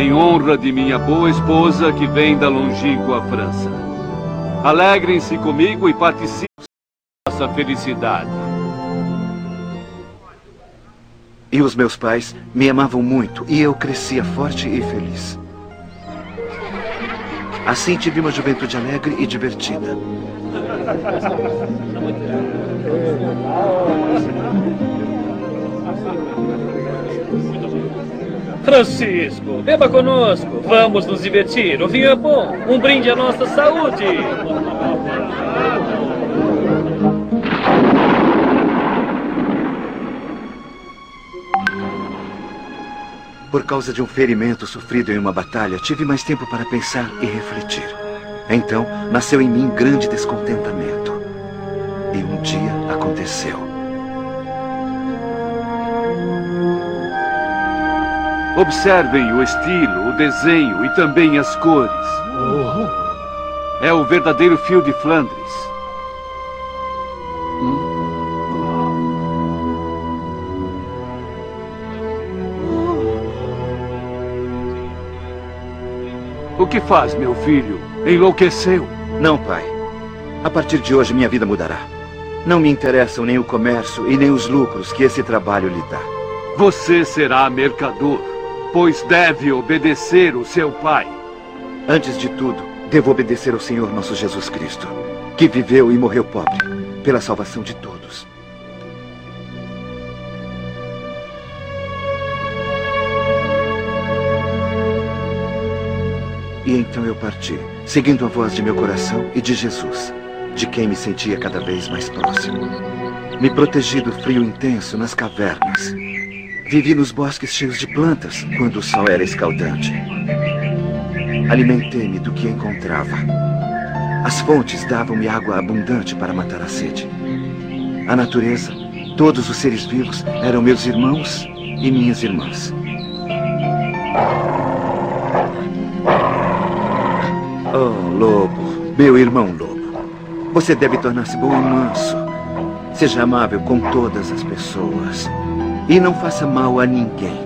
em honra de minha boa esposa que vem da longínqua França. Alegrem-se comigo e participem da nossa felicidade. E os meus pais me amavam muito e eu crescia forte e feliz. Assim tive uma juventude alegre e divertida. Francisco, beba conosco. Vamos nos divertir. O vinho é bom. Um brinde à nossa saúde. Por causa de um ferimento sofrido em uma batalha, tive mais tempo para pensar e refletir. Então, nasceu em mim grande descontentamento. E um dia aconteceu. Observem o estilo, o desenho e também as cores. É o verdadeiro fio de Flandres. O que faz, meu filho? Enlouqueceu? Não, pai. A partir de hoje, minha vida mudará. Não me interessam nem o comércio e nem os lucros que esse trabalho lhe dá. Você será mercador, pois deve obedecer o seu pai. Antes de tudo, devo obedecer ao Senhor nosso Jesus Cristo, que viveu e morreu pobre, pela salvação de todos. E então eu parti, seguindo a voz de meu coração e de Jesus, de quem me sentia cada vez mais próximo. Me protegi do frio intenso nas cavernas. Vivi nos bosques cheios de plantas quando o sol era escaldante. Alimentei-me do que encontrava. As fontes davam-me água abundante para matar a sede. A natureza, todos os seres vivos eram meus irmãos e minhas irmãs. Oh, lobo, meu irmão lobo. Você deve tornar-se bom e manso. Seja amável com todas as pessoas. E não faça mal a ninguém.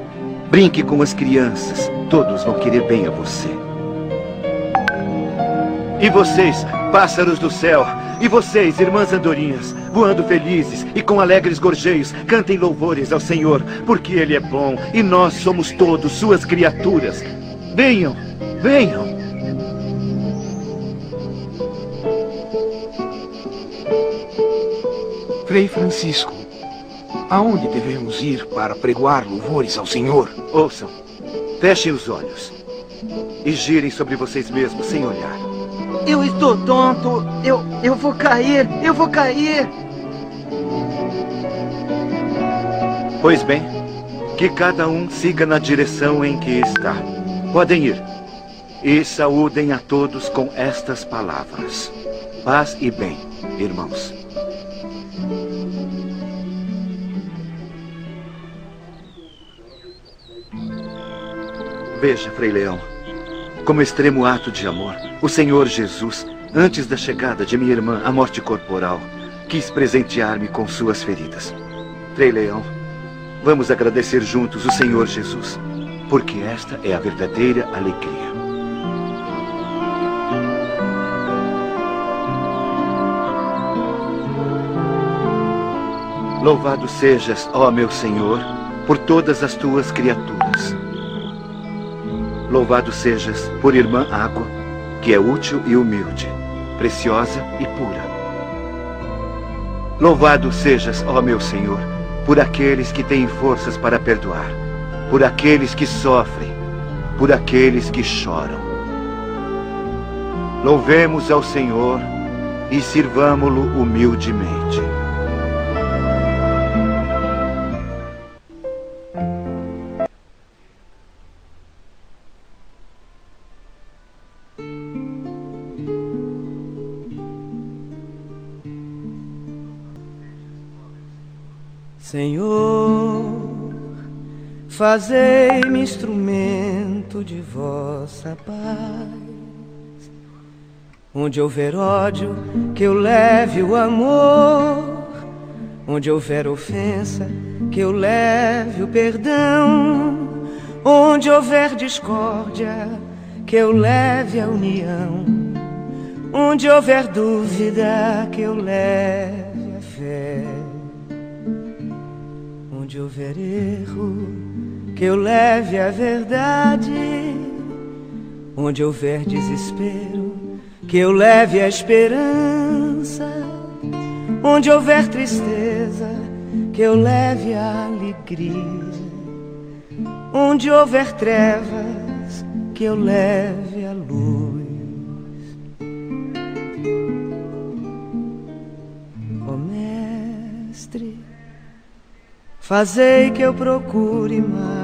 Brinque com as crianças. Todos vão querer bem a você. E vocês, pássaros do céu, e vocês, irmãs andorinhas, voando felizes e com alegres gorjeios, cantem louvores ao Senhor, porque Ele é bom e nós somos todos suas criaturas. Venham, venham. Frei Francisco, aonde devemos ir para pregoar louvores ao Senhor? Ouçam, fechem os olhos e girem sobre vocês mesmos sem olhar. Eu estou tonto. Eu, eu vou cair. Eu vou cair. Pois bem, que cada um siga na direção em que está. Podem ir. E saúdem a todos com estas palavras: Paz e bem, irmãos. Veja, Frei Leão, como extremo ato de amor, o Senhor Jesus, antes da chegada de minha irmã à morte corporal, quis presentear-me com suas feridas. Frei Leão, vamos agradecer juntos o Senhor Jesus, porque esta é a verdadeira alegria. Louvado sejas, ó meu Senhor, por todas as tuas criaturas. Louvado sejas por irmã água, que é útil e humilde, preciosa e pura. Louvado sejas, ó meu Senhor, por aqueles que têm forças para perdoar, por aqueles que sofrem, por aqueles que choram. Louvemos ao Senhor e sirvamo-lo humildemente. Fazei-me instrumento de vossa paz. Onde houver ódio, que eu leve o amor. Onde houver ofensa, que eu leve o perdão. Onde houver discórdia, que eu leve a união. Onde houver dúvida, que eu leve a fé. Onde houver erro, que eu leve a verdade. Onde houver desespero, que eu leve a esperança. Onde houver tristeza, que eu leve a alegria. Onde houver trevas, que eu leve a luz. Ó oh, Mestre, fazei que eu procure mais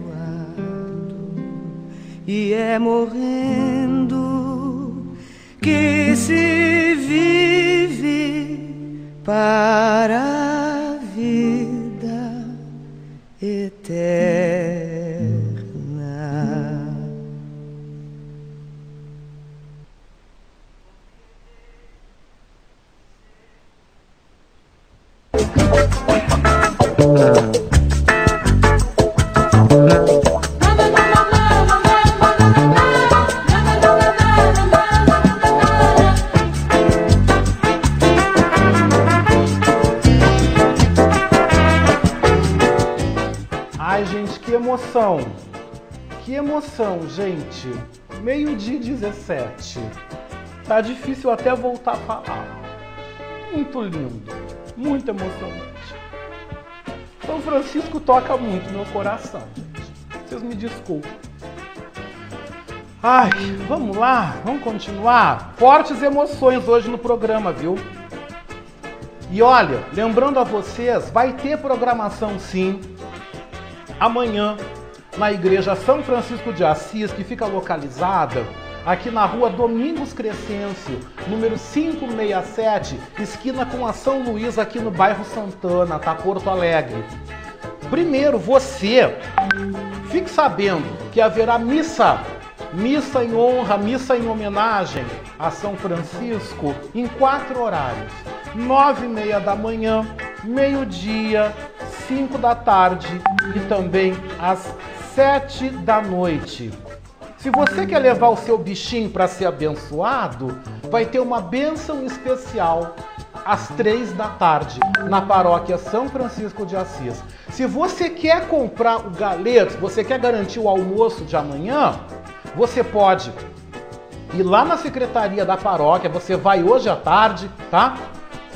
e é morrendo que se vive para a vida eterna. Ai, emoção! Que emoção, gente! Meio-dia e 17. Tá difícil até voltar a falar. Muito lindo, muito emocionante. São Francisco toca muito meu coração, gente. Vocês me desculpem. Ai, vamos lá, vamos continuar? Fortes emoções hoje no programa, viu? E olha, lembrando a vocês, vai ter programação sim amanhã na Igreja São Francisco de Assis, que fica localizada aqui na rua Domingos Crescêncio, número 567, esquina com a São Luís, aqui no bairro Santana, tá? Porto Alegre. Primeiro, você fique sabendo que haverá missa, missa em honra, missa em homenagem a São Francisco, em quatro horários: nove e meia da manhã, meio-dia, 5 da tarde e também às 7 da noite. Se você quer levar o seu bichinho para ser abençoado, vai ter uma bênção especial às 3 da tarde na paróquia São Francisco de Assis. Se você quer comprar o galeto, você quer garantir o almoço de amanhã, você pode ir lá na secretaria da paróquia, você vai hoje à tarde, tá?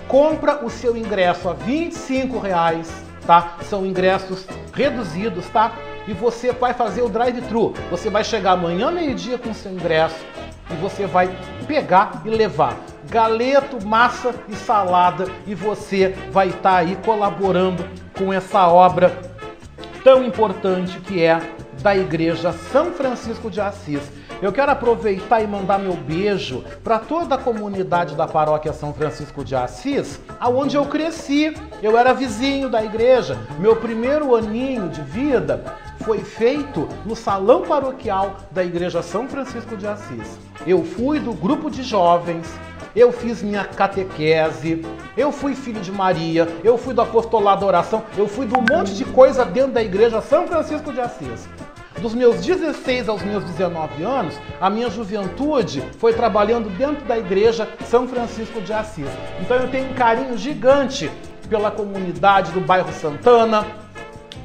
Compra o seu ingresso a 25 reais tá? São ingressos reduzidos, tá? E você vai fazer o drive-thru. Você vai chegar amanhã meio-dia com seu ingresso e você vai pegar e levar galeto, massa e salada e você vai estar tá aí colaborando com essa obra tão importante que é da Igreja São Francisco de Assis. Eu quero aproveitar e mandar meu beijo para toda a comunidade da paróquia São Francisco de Assis, aonde eu cresci. Eu era vizinho da igreja. Meu primeiro aninho de vida foi feito no salão paroquial da igreja São Francisco de Assis. Eu fui do grupo de jovens, eu fiz minha catequese, eu fui filho de Maria, eu fui do apostolado oração, eu fui um monte de coisa dentro da igreja São Francisco de Assis. Dos meus 16 aos meus 19 anos, a minha juventude foi trabalhando dentro da igreja São Francisco de Assis. Então eu tenho um carinho gigante pela comunidade do bairro Santana,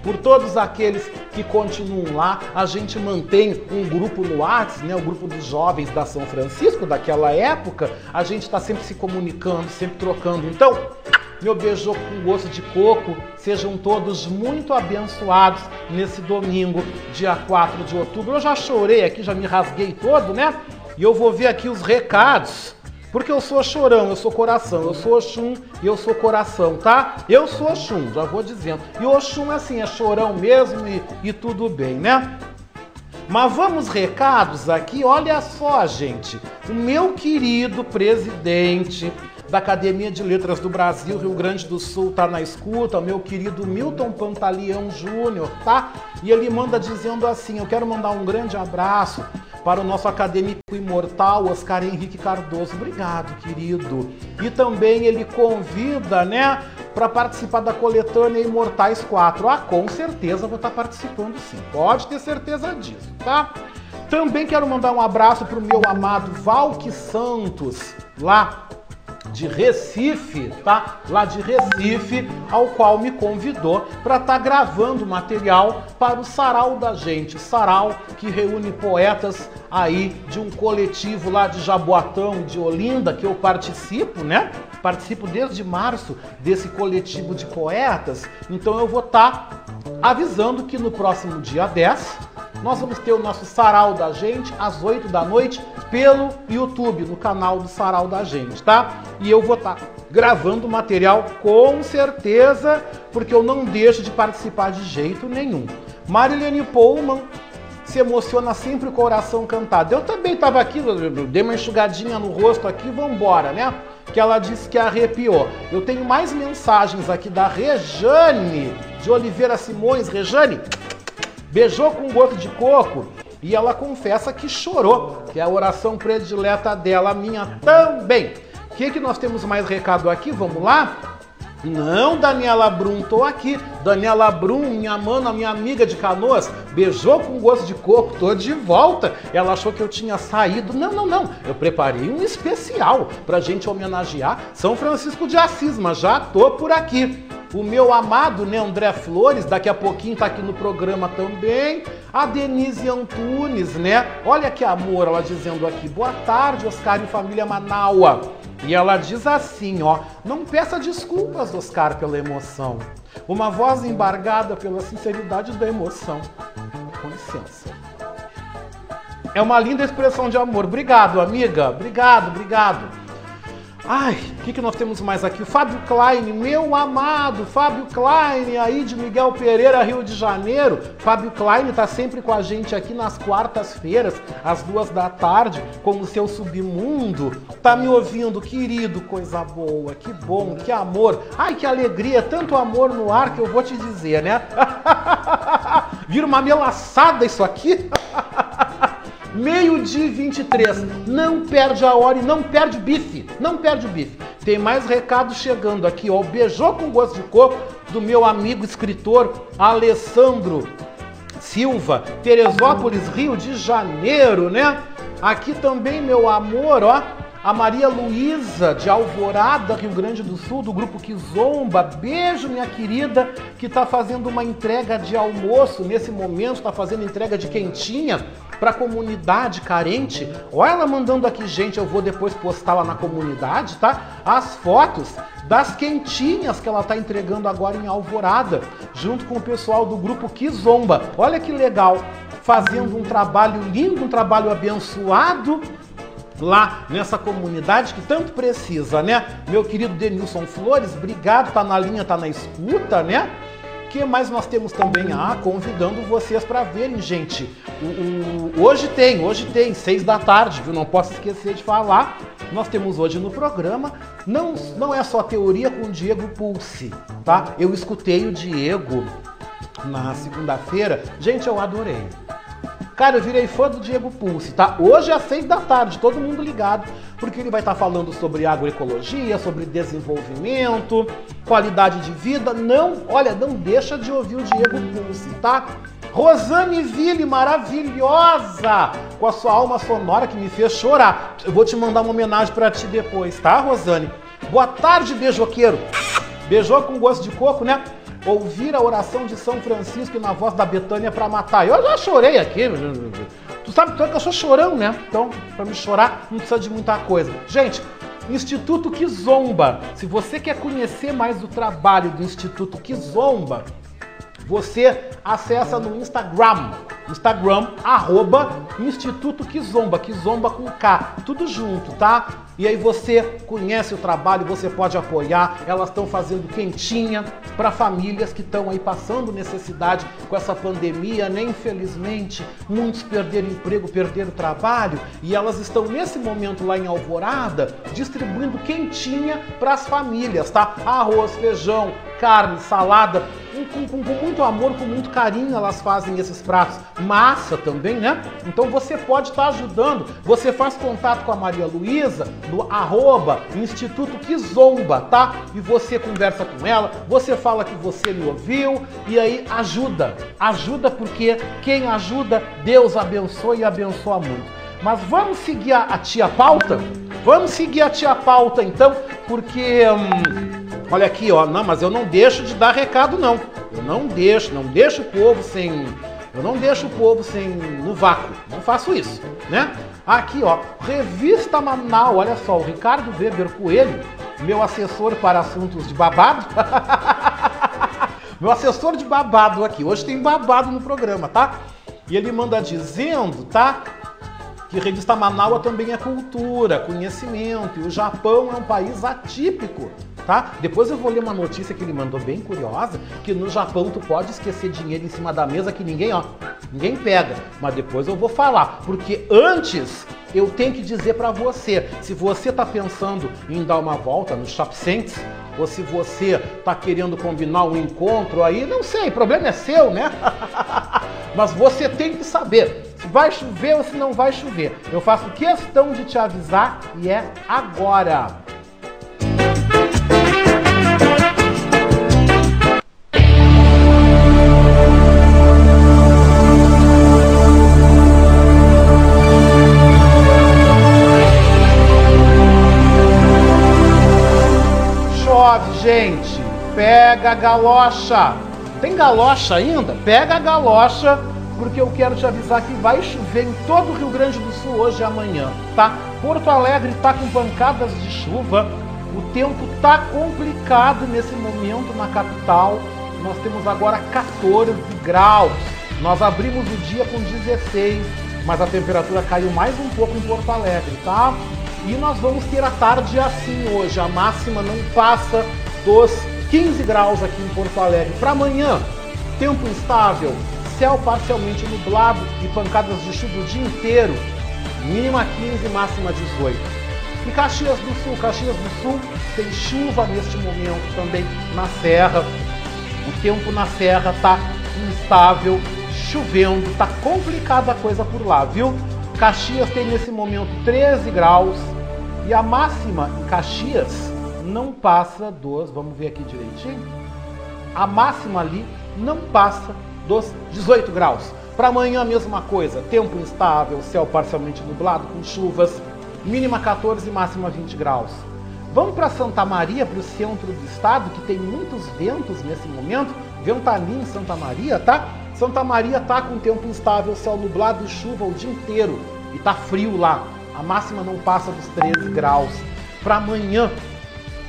por todos aqueles que continuam lá. A gente mantém um grupo no WhatsApp, né, o grupo dos jovens da São Francisco daquela época. A gente está sempre se comunicando, sempre trocando. Então, meu beijo com gosto de coco. Sejam todos muito abençoados nesse domingo, dia 4 de outubro. Eu já chorei aqui, já me rasguei todo, né? E eu vou ver aqui os recados. Porque eu sou chorão, eu sou coração, eu sou Oxum e eu sou coração, tá? Eu sou Oxum, já vou dizendo. E Oxum, assim, é chorão mesmo e, e tudo bem, né? Mas vamos recados aqui, olha só, gente. O meu querido presidente da Academia de Letras do Brasil, Rio Grande do Sul, tá na escuta, o meu querido Milton Pantaleão Júnior, tá? E ele manda dizendo assim: Eu quero mandar um grande abraço para o nosso acadêmico imortal Oscar Henrique Cardoso. Obrigado, querido. E também ele convida, né, para participar da coletânea Imortais 4. Ah, com certeza vou estar participando sim. Pode ter certeza disso, tá? Também quero mandar um abraço para o meu amado Valque Santos, lá de Recife, tá? Lá de Recife, ao qual me convidou para estar tá gravando material para o Sarau da Gente. Sarau que reúne poetas aí de um coletivo lá de Jaboatão, de Olinda, que eu participo, né? Participo desde março desse coletivo de poetas. Então eu vou estar tá avisando que no próximo dia 10 nós vamos ter o nosso Sarau da Gente às 8 da noite pelo YouTube, no canal do Sarau da Gente, tá? E eu vou estar tá gravando material com certeza, porque eu não deixo de participar de jeito nenhum. Marilene Pullman se emociona sempre o coração cantado. Eu também estava aqui, dei uma enxugadinha no rosto aqui, vambora, né? Que ela disse que arrepiou. Eu tenho mais mensagens aqui da Rejane de Oliveira Simões. Rejane, beijou com gosto de coco e ela confessa que chorou, que é a oração predileta dela, minha também. O que, que nós temos mais recado aqui? Vamos lá? Não, Daniela Brum, tô aqui. Daniela Brum, minha mana, minha amiga de canoas, beijou com gosto de coco, tô de volta. Ela achou que eu tinha saído. Não, não, não. Eu preparei um especial pra gente homenagear São Francisco de Assis, mas já tô por aqui. O meu amado, né, André Flores, daqui a pouquinho tá aqui no programa também. A Denise Antunes, né? Olha que amor, ela dizendo aqui. Boa tarde, Oscar e família Manaua. E ela diz assim, ó: Não peça desculpas, Oscar, pela emoção. Uma voz embargada pela sinceridade da emoção. Com licença. É uma linda expressão de amor. Obrigado, amiga. Obrigado, obrigado. Ai, o que, que nós temos mais aqui? O Fábio Klein, meu amado Fábio Klein, aí de Miguel Pereira, Rio de Janeiro. Fábio Klein está sempre com a gente aqui nas quartas-feiras, às duas da tarde, com o seu submundo. Tá me ouvindo, querido, coisa boa, que bom, que amor. Ai, que alegria, tanto amor no ar que eu vou te dizer, né? Vira uma melaçada isso aqui. Meio-dia 23. Não perde a hora e não perde o bife. Não perde o bife. Tem mais recado chegando aqui, ó. Beijou com gosto de coco do meu amigo escritor Alessandro Silva, Teresópolis, Rio de Janeiro, né? Aqui também, meu amor, ó. A Maria Luísa, de Alvorada, Rio Grande do Sul, do grupo Kizomba. Beijo, minha querida, que está fazendo uma entrega de almoço nesse momento, está fazendo entrega de quentinha para a comunidade carente. Olha ela mandando aqui, gente, eu vou depois postar lá na comunidade, tá? As fotos das quentinhas que ela está entregando agora em Alvorada, junto com o pessoal do grupo Kizomba. Olha que legal, fazendo um trabalho lindo, um trabalho abençoado lá nessa comunidade que tanto precisa, né? Meu querido Denilson Flores, obrigado, tá na linha, tá na escuta, né? que mais nós temos também? Ah, convidando vocês para verem, gente. O, o, hoje tem, hoje tem, seis da tarde, viu? Não posso esquecer de falar. Nós temos hoje no programa, não, não é só teoria com o Diego Pulse, tá? Eu escutei o Diego na segunda-feira. Gente, eu adorei. Cara, eu virei fã do Diego Pulse, tá? Hoje às seis da tarde, todo mundo ligado, porque ele vai estar tá falando sobre agroecologia, sobre desenvolvimento, qualidade de vida. Não, olha, não deixa de ouvir o Diego Pulse, tá? Rosane Ville, maravilhosa, com a sua alma sonora que me fez chorar. Eu vou te mandar uma homenagem para ti depois, tá, Rosane? Boa tarde, beijoqueiro. Beijou com gosto de coco, né? Ouvir a oração de São Francisco na voz da Betânia para matar. Eu já chorei aqui. Tu sabe que eu sou chorão, né? Então, para me chorar, não precisa de muita coisa. Gente, Instituto Kizomba. Se você quer conhecer mais do trabalho do Instituto Kizomba, você acessa no Instagram, Instagram, arroba Instituto Kizomba, Kizomba com K, tudo junto, tá? E aí você conhece o trabalho, você pode apoiar. Elas estão fazendo quentinha para famílias que estão aí passando necessidade com essa pandemia, né? Infelizmente, muitos perderam emprego, perderam trabalho e elas estão nesse momento lá em Alvorada distribuindo quentinha para as famílias, tá? Arroz, feijão, carne, salada, com, com, com, muito amor, com muito carinho elas fazem esses pratos. Massa também, né? Então você pode estar tá ajudando. Você faz contato com a Maria Luísa no arroba Instituto Kizomba, tá? E você conversa com ela, você fala que você me ouviu e aí ajuda. Ajuda porque quem ajuda, Deus abençoa e abençoa muito. Mas vamos seguir a, a tia pauta? Vamos seguir a tia pauta então, porque. Hum, olha aqui, ó. Não, mas eu não deixo de dar recado, não. Eu não deixo, não deixo o povo sem. Eu não deixo o povo sem no vácuo. Não faço isso, né? Aqui, ó, Revista Manaus, olha só, o Ricardo Weber Coelho, meu assessor para assuntos de babado. meu assessor de babado aqui. Hoje tem babado no programa, tá? E ele manda dizendo, tá? Que Revista Manaus também é cultura, conhecimento, e o Japão é um país atípico tá? Depois eu vou ler uma notícia que ele mandou bem curiosa, que no Japão tu pode esquecer dinheiro em cima da mesa que ninguém, ó, ninguém pega. Mas depois eu vou falar, porque antes eu tenho que dizer para você, se você tá pensando em dar uma volta no Shop ou se você tá querendo combinar um encontro aí, não sei, o problema é seu, né? Mas você tem que saber se vai chover ou se não vai chover. Eu faço questão de te avisar e é agora. Pega a galocha. Tem galocha ainda? Pega a galocha, porque eu quero te avisar que vai chover em todo o Rio Grande do Sul hoje e amanhã, tá? Porto Alegre tá com pancadas de chuva. O tempo tá complicado nesse momento na capital. Nós temos agora 14 graus. Nós abrimos o dia com 16, mas a temperatura caiu mais um pouco em Porto Alegre, tá? E nós vamos ter a tarde assim hoje. A máxima não passa dos 15 graus aqui em Porto Alegre. Para amanhã, tempo instável, céu parcialmente nublado e pancadas de chuva o dia inteiro. Mínima 15, máxima 18. E Caxias do Sul, Caxias do Sul tem chuva neste momento também na serra. O tempo na serra tá instável, chovendo, tá complicada a coisa por lá, viu? Caxias tem nesse momento 13 graus e a máxima em Caxias não passa dos, vamos ver aqui direitinho, a máxima ali não passa dos 18 graus. Para amanhã a mesma coisa, tempo instável, céu parcialmente nublado com chuvas, mínima 14 e máxima 20 graus. Vamos para Santa Maria, para o centro do estado, que tem muitos ventos nesse momento. Ventania em Santa Maria, tá? Santa Maria tá com tempo instável, céu nublado e chuva o dia inteiro. E tá frio lá. A máxima não passa dos 13 graus. Para amanhã,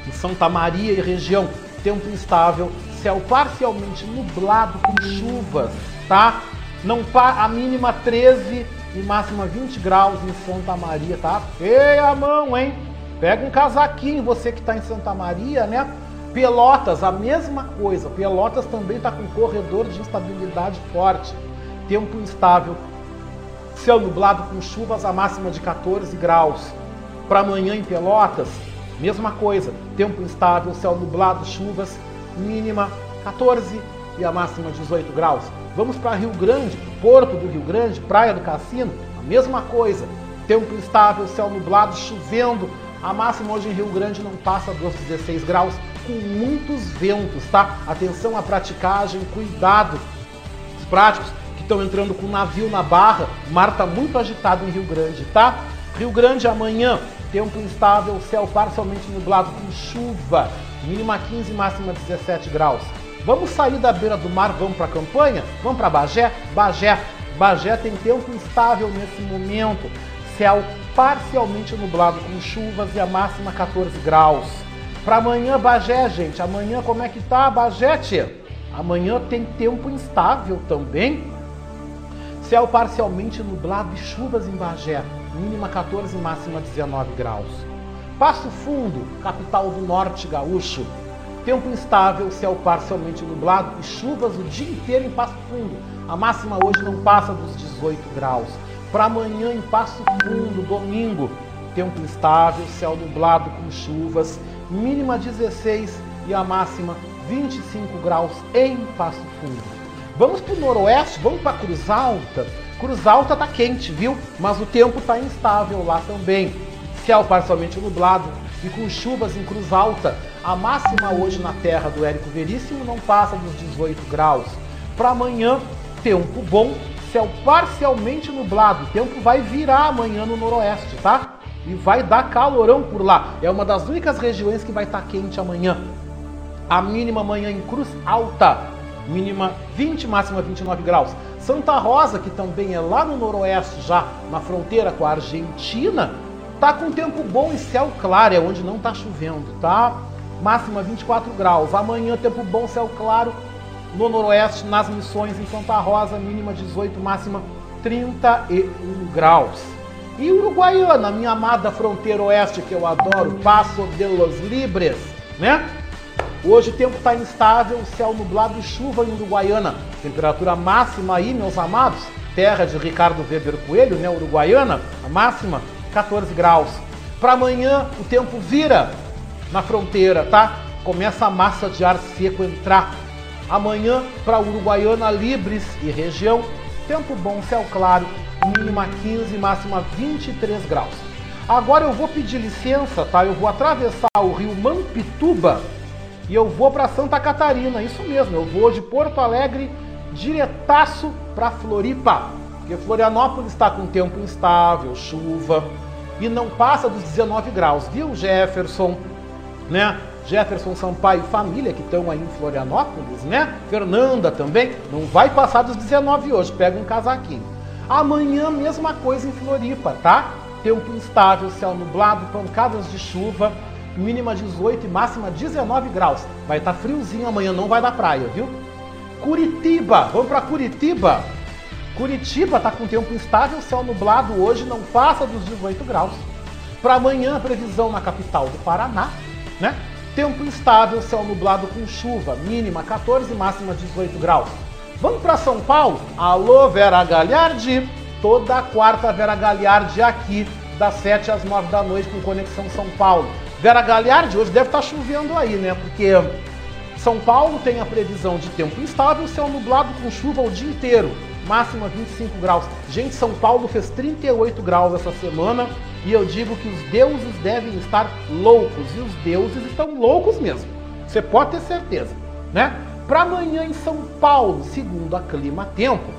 em Santa Maria e região, tempo instável, céu parcialmente nublado com chuvas, tá? Não a mínima 13 e máxima 20 graus em Santa Maria, tá? Feia a mão, hein? Pega um casaquinho, você que está em Santa Maria, né? Pelotas, a mesma coisa. Pelotas também está com corredor de instabilidade forte. Tempo instável. Céu nublado com chuvas, a máxima de 14 graus. Para amanhã em Pelotas, Mesma coisa, tempo instável, céu nublado, chuvas, mínima 14 e a máxima 18 graus. Vamos para Rio Grande, Porto do Rio Grande, Praia do Cassino, a mesma coisa, tempo instável, céu nublado, chovendo. A máxima hoje em Rio Grande não passa dos 16 graus, com muitos ventos, tá? Atenção à praticagem, cuidado. Os práticos que estão entrando com navio na barra, mar está muito agitado em Rio Grande, tá? Rio Grande amanhã, Tempo instável, céu parcialmente nublado com chuva, mínima 15, máxima 17 graus. Vamos sair da beira do mar, vamos para a campanha? Vamos para Bagé? Bagé. Bagé tem tempo instável nesse momento, céu parcialmente nublado com chuvas e a máxima 14 graus. Para amanhã, Bagé, gente. Amanhã como é que tá, Bagé, tia? Amanhã tem tempo instável também. céu parcialmente nublado e chuvas em Bagé, mínima 14, máxima 19 graus. Passo Fundo, capital do norte gaúcho, tempo instável, céu parcialmente nublado e chuvas o dia inteiro em Passo Fundo. A máxima hoje não passa dos 18 graus. Para amanhã em Passo Fundo, domingo, tempo instável, céu nublado com chuvas, mínima 16 e a máxima 25 graus em Passo Fundo. Vamos para o noroeste, vamos para Cruz Alta. Cruz Alta tá quente, viu? Mas o tempo tá instável lá também. Céu parcialmente nublado e com chuvas em Cruz Alta. A máxima hoje na terra do Érico Veríssimo não passa dos 18 graus. Para amanhã, tempo bom, céu parcialmente nublado. O tempo vai virar amanhã no noroeste, tá? E vai dar calorão por lá. É uma das únicas regiões que vai estar tá quente amanhã. A mínima amanhã em Cruz Alta, mínima 20, máxima 29 graus. Santa Rosa, que também é lá no noroeste, já na fronteira com a Argentina, tá com tempo bom e céu claro, é onde não tá chovendo, tá? Máxima 24 graus. Amanhã tempo bom, céu claro no noroeste, nas missões em Santa Rosa, mínima 18, máxima 31 graus. E Uruguaiana, minha amada fronteira oeste que eu adoro, Passo de los Libres, né? Hoje o tempo está instável, céu nublado e chuva em Uruguaiana. Temperatura máxima aí, meus amados, terra de Ricardo Weber Coelho, né, Uruguaiana, a máxima 14 graus. Para amanhã o tempo vira na fronteira, tá? Começa a massa de ar seco entrar. Amanhã para Uruguaiana, Libres e região, tempo bom, céu claro, mínima 15, máxima 23 graus. Agora eu vou pedir licença, tá? Eu vou atravessar o rio Mampituba e eu vou para Santa Catarina, isso mesmo, eu vou de Porto Alegre diretaço para Floripa, porque Florianópolis está com tempo instável, chuva e não passa dos 19 graus, viu, Jefferson, né? Jefferson Sampaio e família que estão aí em Florianópolis, né? Fernanda também, não vai passar dos 19 hoje, pega um casaquinho. Amanhã, mesma coisa em Floripa, tá? Tempo instável, céu nublado, pancadas de chuva mínima 18 e máxima 19 graus. Vai estar tá friozinho amanhã, não vai dar praia, viu? Curitiba, vamos para Curitiba. Curitiba está com tempo instável, céu nublado hoje, não passa dos 18 graus. Para amanhã, previsão na capital do Paraná, né? Tempo instável, céu nublado com chuva, mínima 14, máxima 18 graus. Vamos para São Paulo? Alô, Vera Galhardi. Toda quarta, Vera Galhardi aqui, das 7 às 9 da noite, com Conexão São Paulo. Vera Galhardi, hoje deve estar chovendo aí, né? Porque São Paulo tem a previsão de tempo instável, céu nublado com chuva o dia inteiro, máxima 25 graus. Gente, São Paulo fez 38 graus essa semana e eu digo que os deuses devem estar loucos e os deuses estão loucos mesmo. Você pode ter certeza, né? Para amanhã em São Paulo, segundo a Clima Tempo,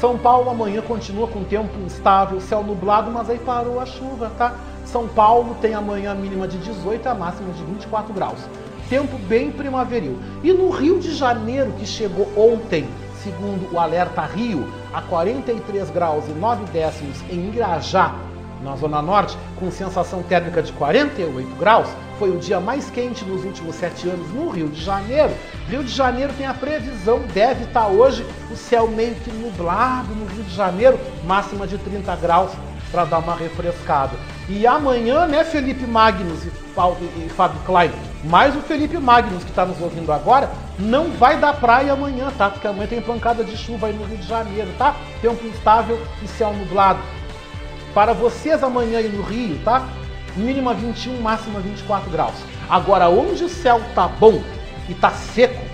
São Paulo amanhã continua com tempo instável, céu nublado, mas aí parou a chuva, tá? São Paulo tem amanhã a mínima de 18 e a máxima de 24 graus. Tempo bem primaveril. E no Rio de Janeiro, que chegou ontem, segundo o Alerta Rio, a 43 graus e 9 décimos em Irajá, na Zona Norte, com sensação térmica de 48 graus, foi o dia mais quente nos últimos sete anos no Rio de Janeiro. Rio de Janeiro tem a previsão, deve estar hoje o céu meio que nublado no Rio de Janeiro, máxima de 30 graus para dar uma refrescada. E amanhã, né, Felipe Magnus e, e Fábio Klein, mais o Felipe Magnus que está nos ouvindo agora, não vai dar praia amanhã, tá? Porque amanhã tem pancada de chuva aí no Rio de Janeiro, tá? Tempo instável e céu nublado. Para vocês amanhã aí no Rio, tá? Mínima 21, máxima 24 graus. Agora, onde o céu tá bom e tá seco,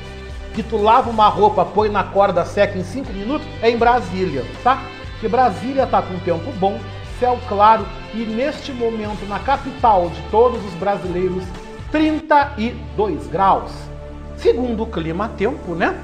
que tu lava uma roupa, põe na corda seca em 5 minutos, é em Brasília, tá? Porque Brasília tá com tempo bom, céu claro e neste momento na capital de todos os brasileiros, 32 graus. Segundo o clima tempo, né?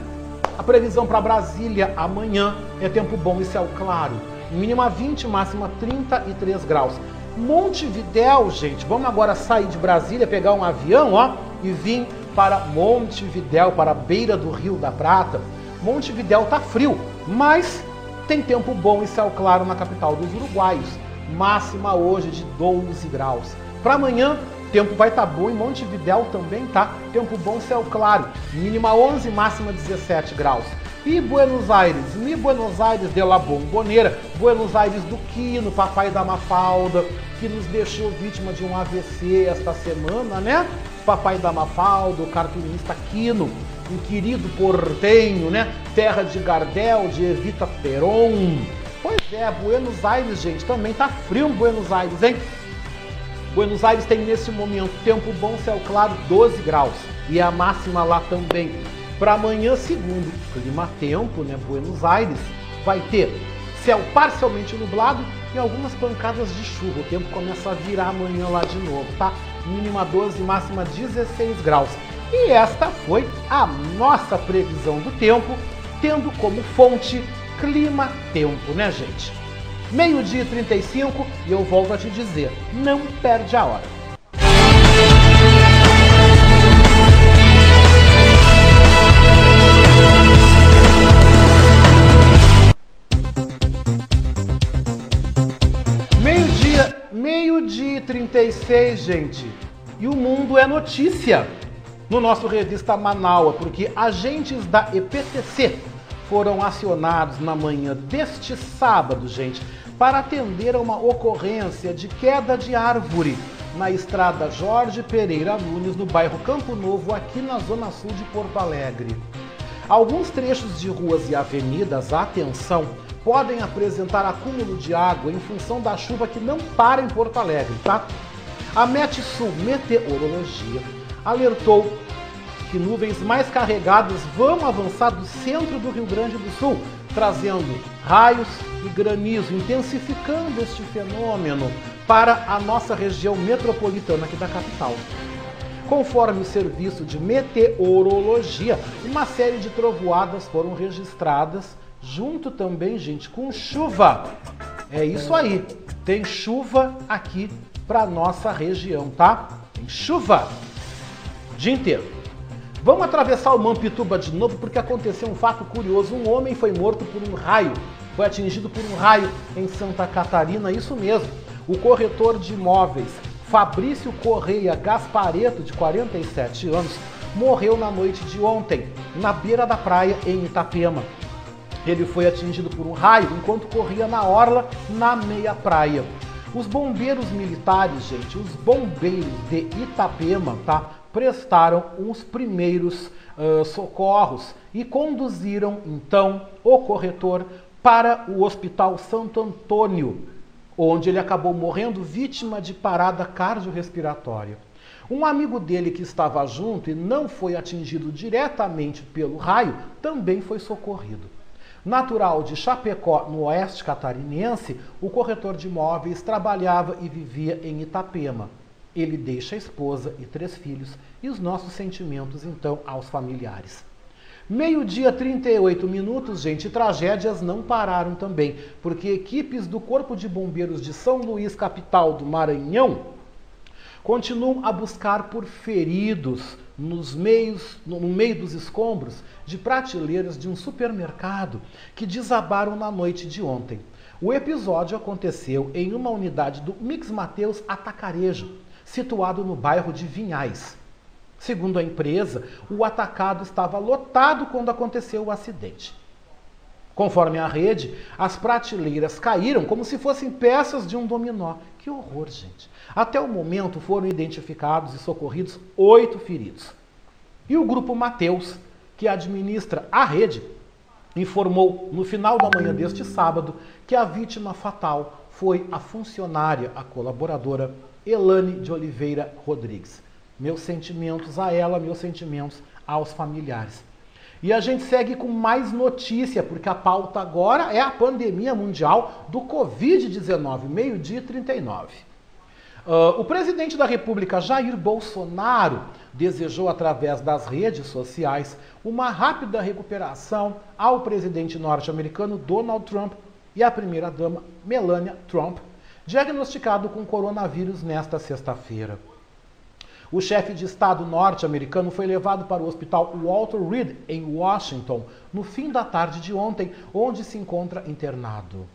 A previsão para Brasília amanhã é tempo bom e céu claro. Mínima 20, máxima 33 graus. Montevidéu, gente, vamos agora sair de Brasília, pegar um avião, ó, e vir para Montevidéu, para a beira do Rio da Prata. Montevidéu tá frio, mas tem tempo bom e céu claro na capital dos uruguaios máxima hoje de 12 graus. Para amanhã, tempo vai estar tá bom em Montevidéu também, tá? Tempo bom, céu claro, mínima 11, máxima 17 graus. E Buenos Aires, mi Buenos Aires de la Bombonera, Buenos Aires do Quino, papai da Mafalda, que nos deixou vítima de um AVC esta semana, né? Papai da Mafalda, o cartunista Quino, um querido portenho, né? Terra de Gardel, de Evita Peron. Pois é, Buenos Aires, gente, também tá frio em Buenos Aires, hein? Buenos Aires tem nesse momento tempo bom, céu claro, 12 graus. E a máxima lá também. Para amanhã, segundo clima tempo, né? Buenos Aires vai ter céu parcialmente nublado e algumas pancadas de chuva. O tempo começa a virar amanhã lá de novo, tá? Mínima 12, máxima 16 graus. E esta foi a nossa previsão do tempo, tendo como fonte clima-tempo, né, gente? Meio-dia e 35 e eu volto a te dizer: não perde a hora. 36, gente. E o mundo é notícia no nosso revista Manaua, porque agentes da EPTC foram acionados na manhã deste sábado, gente, para atender a uma ocorrência de queda de árvore na estrada Jorge Pereira Nunes, no bairro Campo Novo, aqui na zona sul de Porto Alegre. Alguns trechos de ruas e avenidas, atenção, podem apresentar acúmulo de água em função da chuva que não para em Porto Alegre, tá? A Metsul Meteorologia alertou que nuvens mais carregadas vão avançar do centro do Rio Grande do Sul, trazendo raios e granizo, intensificando este fenômeno para a nossa região metropolitana aqui da capital. Conforme o serviço de meteorologia, uma série de trovoadas foram registradas, junto também, gente, com chuva. É isso aí, tem chuva aqui para nossa região, tá? Tem chuva o dia inteiro. Vamos atravessar o Mampituba de novo porque aconteceu um fato curioso. Um homem foi morto por um raio, foi atingido por um raio em Santa Catarina, isso mesmo. O corretor de imóveis Fabrício Correia Gaspareto, de 47 anos, morreu na noite de ontem, na beira da praia em Itapema. Ele foi atingido por um raio enquanto corria na orla, na meia praia. Os bombeiros militares, gente, os bombeiros de Itapema, tá? prestaram os primeiros uh, socorros e conduziram então o corretor para o Hospital Santo Antônio, onde ele acabou morrendo vítima de parada cardiorrespiratória. Um amigo dele que estava junto e não foi atingido diretamente pelo raio também foi socorrido. Natural de Chapecó, no oeste catarinense, o corretor de imóveis trabalhava e vivia em Itapema. Ele deixa a esposa e três filhos e os nossos sentimentos então aos familiares. Meio-dia, 38 minutos, gente, tragédias não pararam também, porque equipes do Corpo de Bombeiros de São Luís, capital do Maranhão, continuam a buscar por feridos nos meios, no meio dos escombros de prateleiras de um supermercado que desabaram na noite de ontem. O episódio aconteceu em uma unidade do Mix Mateus Atacarejo, situado no bairro de Vinhais. Segundo a empresa, o atacado estava lotado quando aconteceu o acidente. Conforme a rede, as prateleiras caíram como se fossem peças de um dominó. Que horror, gente. Até o momento foram identificados e socorridos oito feridos. E o grupo Mateus, que administra a rede, informou no final da manhã deste sábado que a vítima fatal foi a funcionária, a colaboradora Elane de Oliveira Rodrigues. Meus sentimentos a ela, meus sentimentos aos familiares. E a gente segue com mais notícia, porque a pauta agora é a pandemia mundial do Covid-19, meio-dia 39. Uh, o presidente da República, Jair Bolsonaro, desejou, através das redes sociais, uma rápida recuperação ao presidente norte-americano Donald Trump e à primeira-dama Melania Trump, diagnosticado com coronavírus nesta sexta-feira. O chefe de Estado norte-americano foi levado para o hospital Walter Reed, em Washington, no fim da tarde de ontem, onde se encontra internado.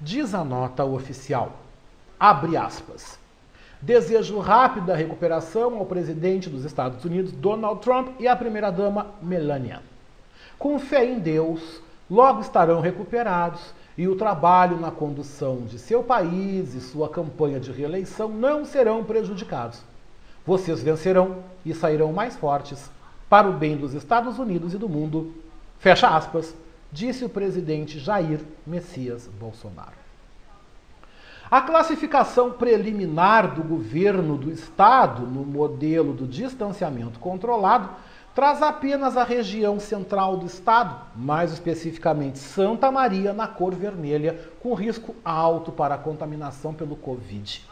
Diz a nota oficial, abre aspas, desejo rápida recuperação ao presidente dos Estados Unidos, Donald Trump, e à primeira-dama, Melania. com fé em Deus, logo estarão recuperados e o trabalho na condução de seu país e sua campanha de reeleição não serão prejudicados. Vocês vencerão e sairão mais fortes para o bem dos Estados Unidos e do mundo. Fecha aspas, disse o presidente Jair Messias Bolsonaro. A classificação preliminar do governo do estado no modelo do distanciamento controlado traz apenas a região central do estado, mais especificamente Santa Maria, na cor vermelha, com risco alto para a contaminação pelo Covid.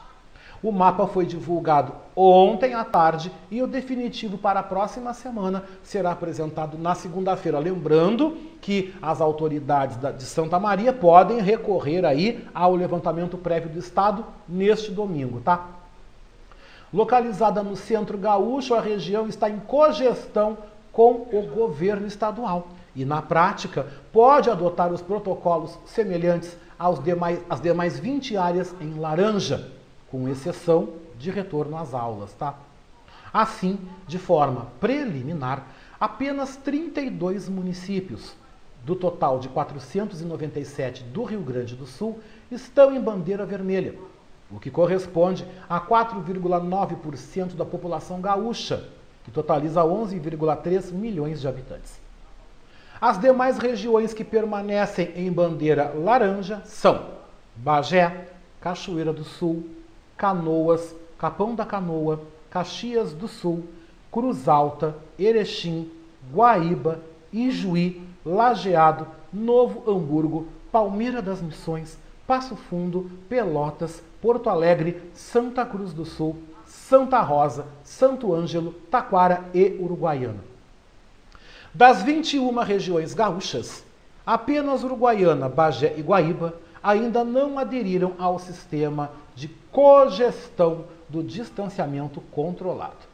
O mapa foi divulgado ontem à tarde e o definitivo para a próxima semana será apresentado na segunda-feira. Lembrando que as autoridades de Santa Maria podem recorrer aí ao levantamento prévio do estado neste domingo, tá? Localizada no centro gaúcho, a região está em cogestão com o governo estadual e, na prática, pode adotar os protocolos semelhantes aos demais, às demais 20 áreas em laranja com exceção de retorno às aulas, tá? Assim, de forma preliminar, apenas 32 municípios, do total de 497 do Rio Grande do Sul, estão em bandeira vermelha, o que corresponde a 4,9% da população gaúcha, que totaliza 11,3 milhões de habitantes. As demais regiões que permanecem em bandeira laranja são Bagé, Cachoeira do Sul, Canoas, Capão da Canoa, Caxias do Sul, Cruz Alta, Erechim, Guaíba, Ijuí, Lajeado, Novo Hamburgo, Palmeira das Missões, Passo Fundo, Pelotas, Porto Alegre, Santa Cruz do Sul, Santa Rosa, Santo Ângelo, Taquara e Uruguaiana. Das 21 regiões gaúchas, apenas Uruguaiana, Bagé e Guaíba ainda não aderiram ao sistema de cogestão do distanciamento controlado.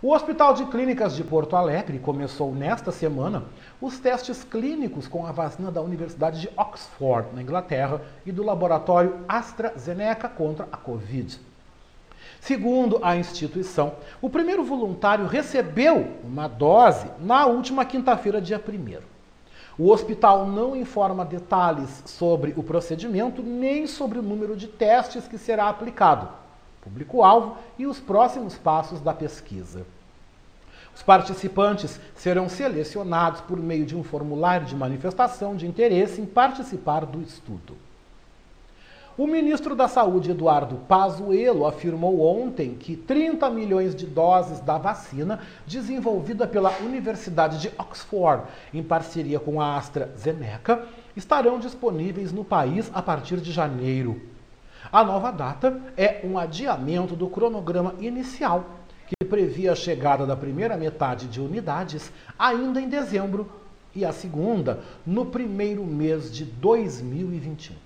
O Hospital de Clínicas de Porto Alegre começou nesta semana os testes clínicos com a vacina da Universidade de Oxford, na Inglaterra, e do laboratório AstraZeneca contra a Covid. Segundo a instituição, o primeiro voluntário recebeu uma dose na última quinta-feira, dia 1. O hospital não informa detalhes sobre o procedimento nem sobre o número de testes que será aplicado, público-alvo e os próximos passos da pesquisa. Os participantes serão selecionados por meio de um formulário de manifestação de interesse em participar do estudo. O ministro da Saúde, Eduardo Pazuello, afirmou ontem que 30 milhões de doses da vacina desenvolvida pela Universidade de Oxford, em parceria com a AstraZeneca, estarão disponíveis no país a partir de janeiro. A nova data é um adiamento do cronograma inicial, que previa a chegada da primeira metade de unidades ainda em dezembro e a segunda no primeiro mês de 2021.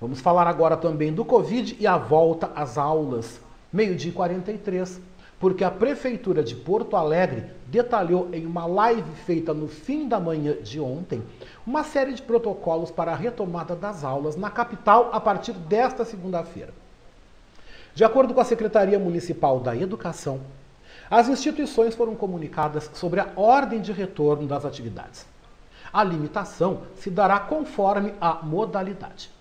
Vamos falar agora também do Covid e a volta às aulas. Meio-dia 43, porque a Prefeitura de Porto Alegre detalhou em uma live feita no fim da manhã de ontem uma série de protocolos para a retomada das aulas na capital a partir desta segunda-feira. De acordo com a Secretaria Municipal da Educação, as instituições foram comunicadas sobre a ordem de retorno das atividades. A limitação se dará conforme a modalidade.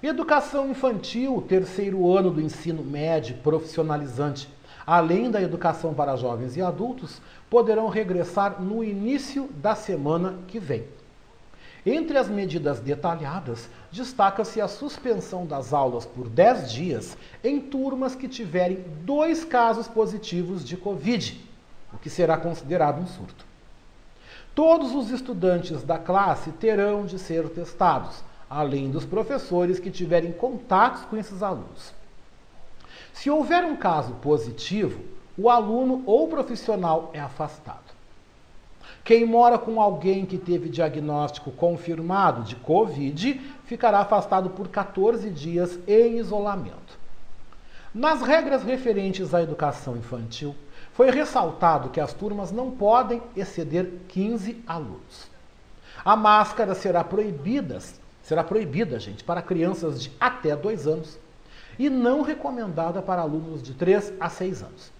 Educação infantil, terceiro ano do ensino médio profissionalizante, além da educação para jovens e adultos, poderão regressar no início da semana que vem. Entre as medidas detalhadas, destaca-se a suspensão das aulas por 10 dias em turmas que tiverem dois casos positivos de Covid, o que será considerado um surto. Todos os estudantes da classe terão de ser testados, além dos professores que tiverem contatos com esses alunos. Se houver um caso positivo, o aluno ou profissional é afastado. Quem mora com alguém que teve diagnóstico confirmado de Covid ficará afastado por 14 dias em isolamento. Nas regras referentes à educação infantil, foi ressaltado que as turmas não podem exceder 15 alunos. A máscara será proibida será proibida, gente, para crianças de até 2 anos e não recomendada para alunos de 3 a 6 anos.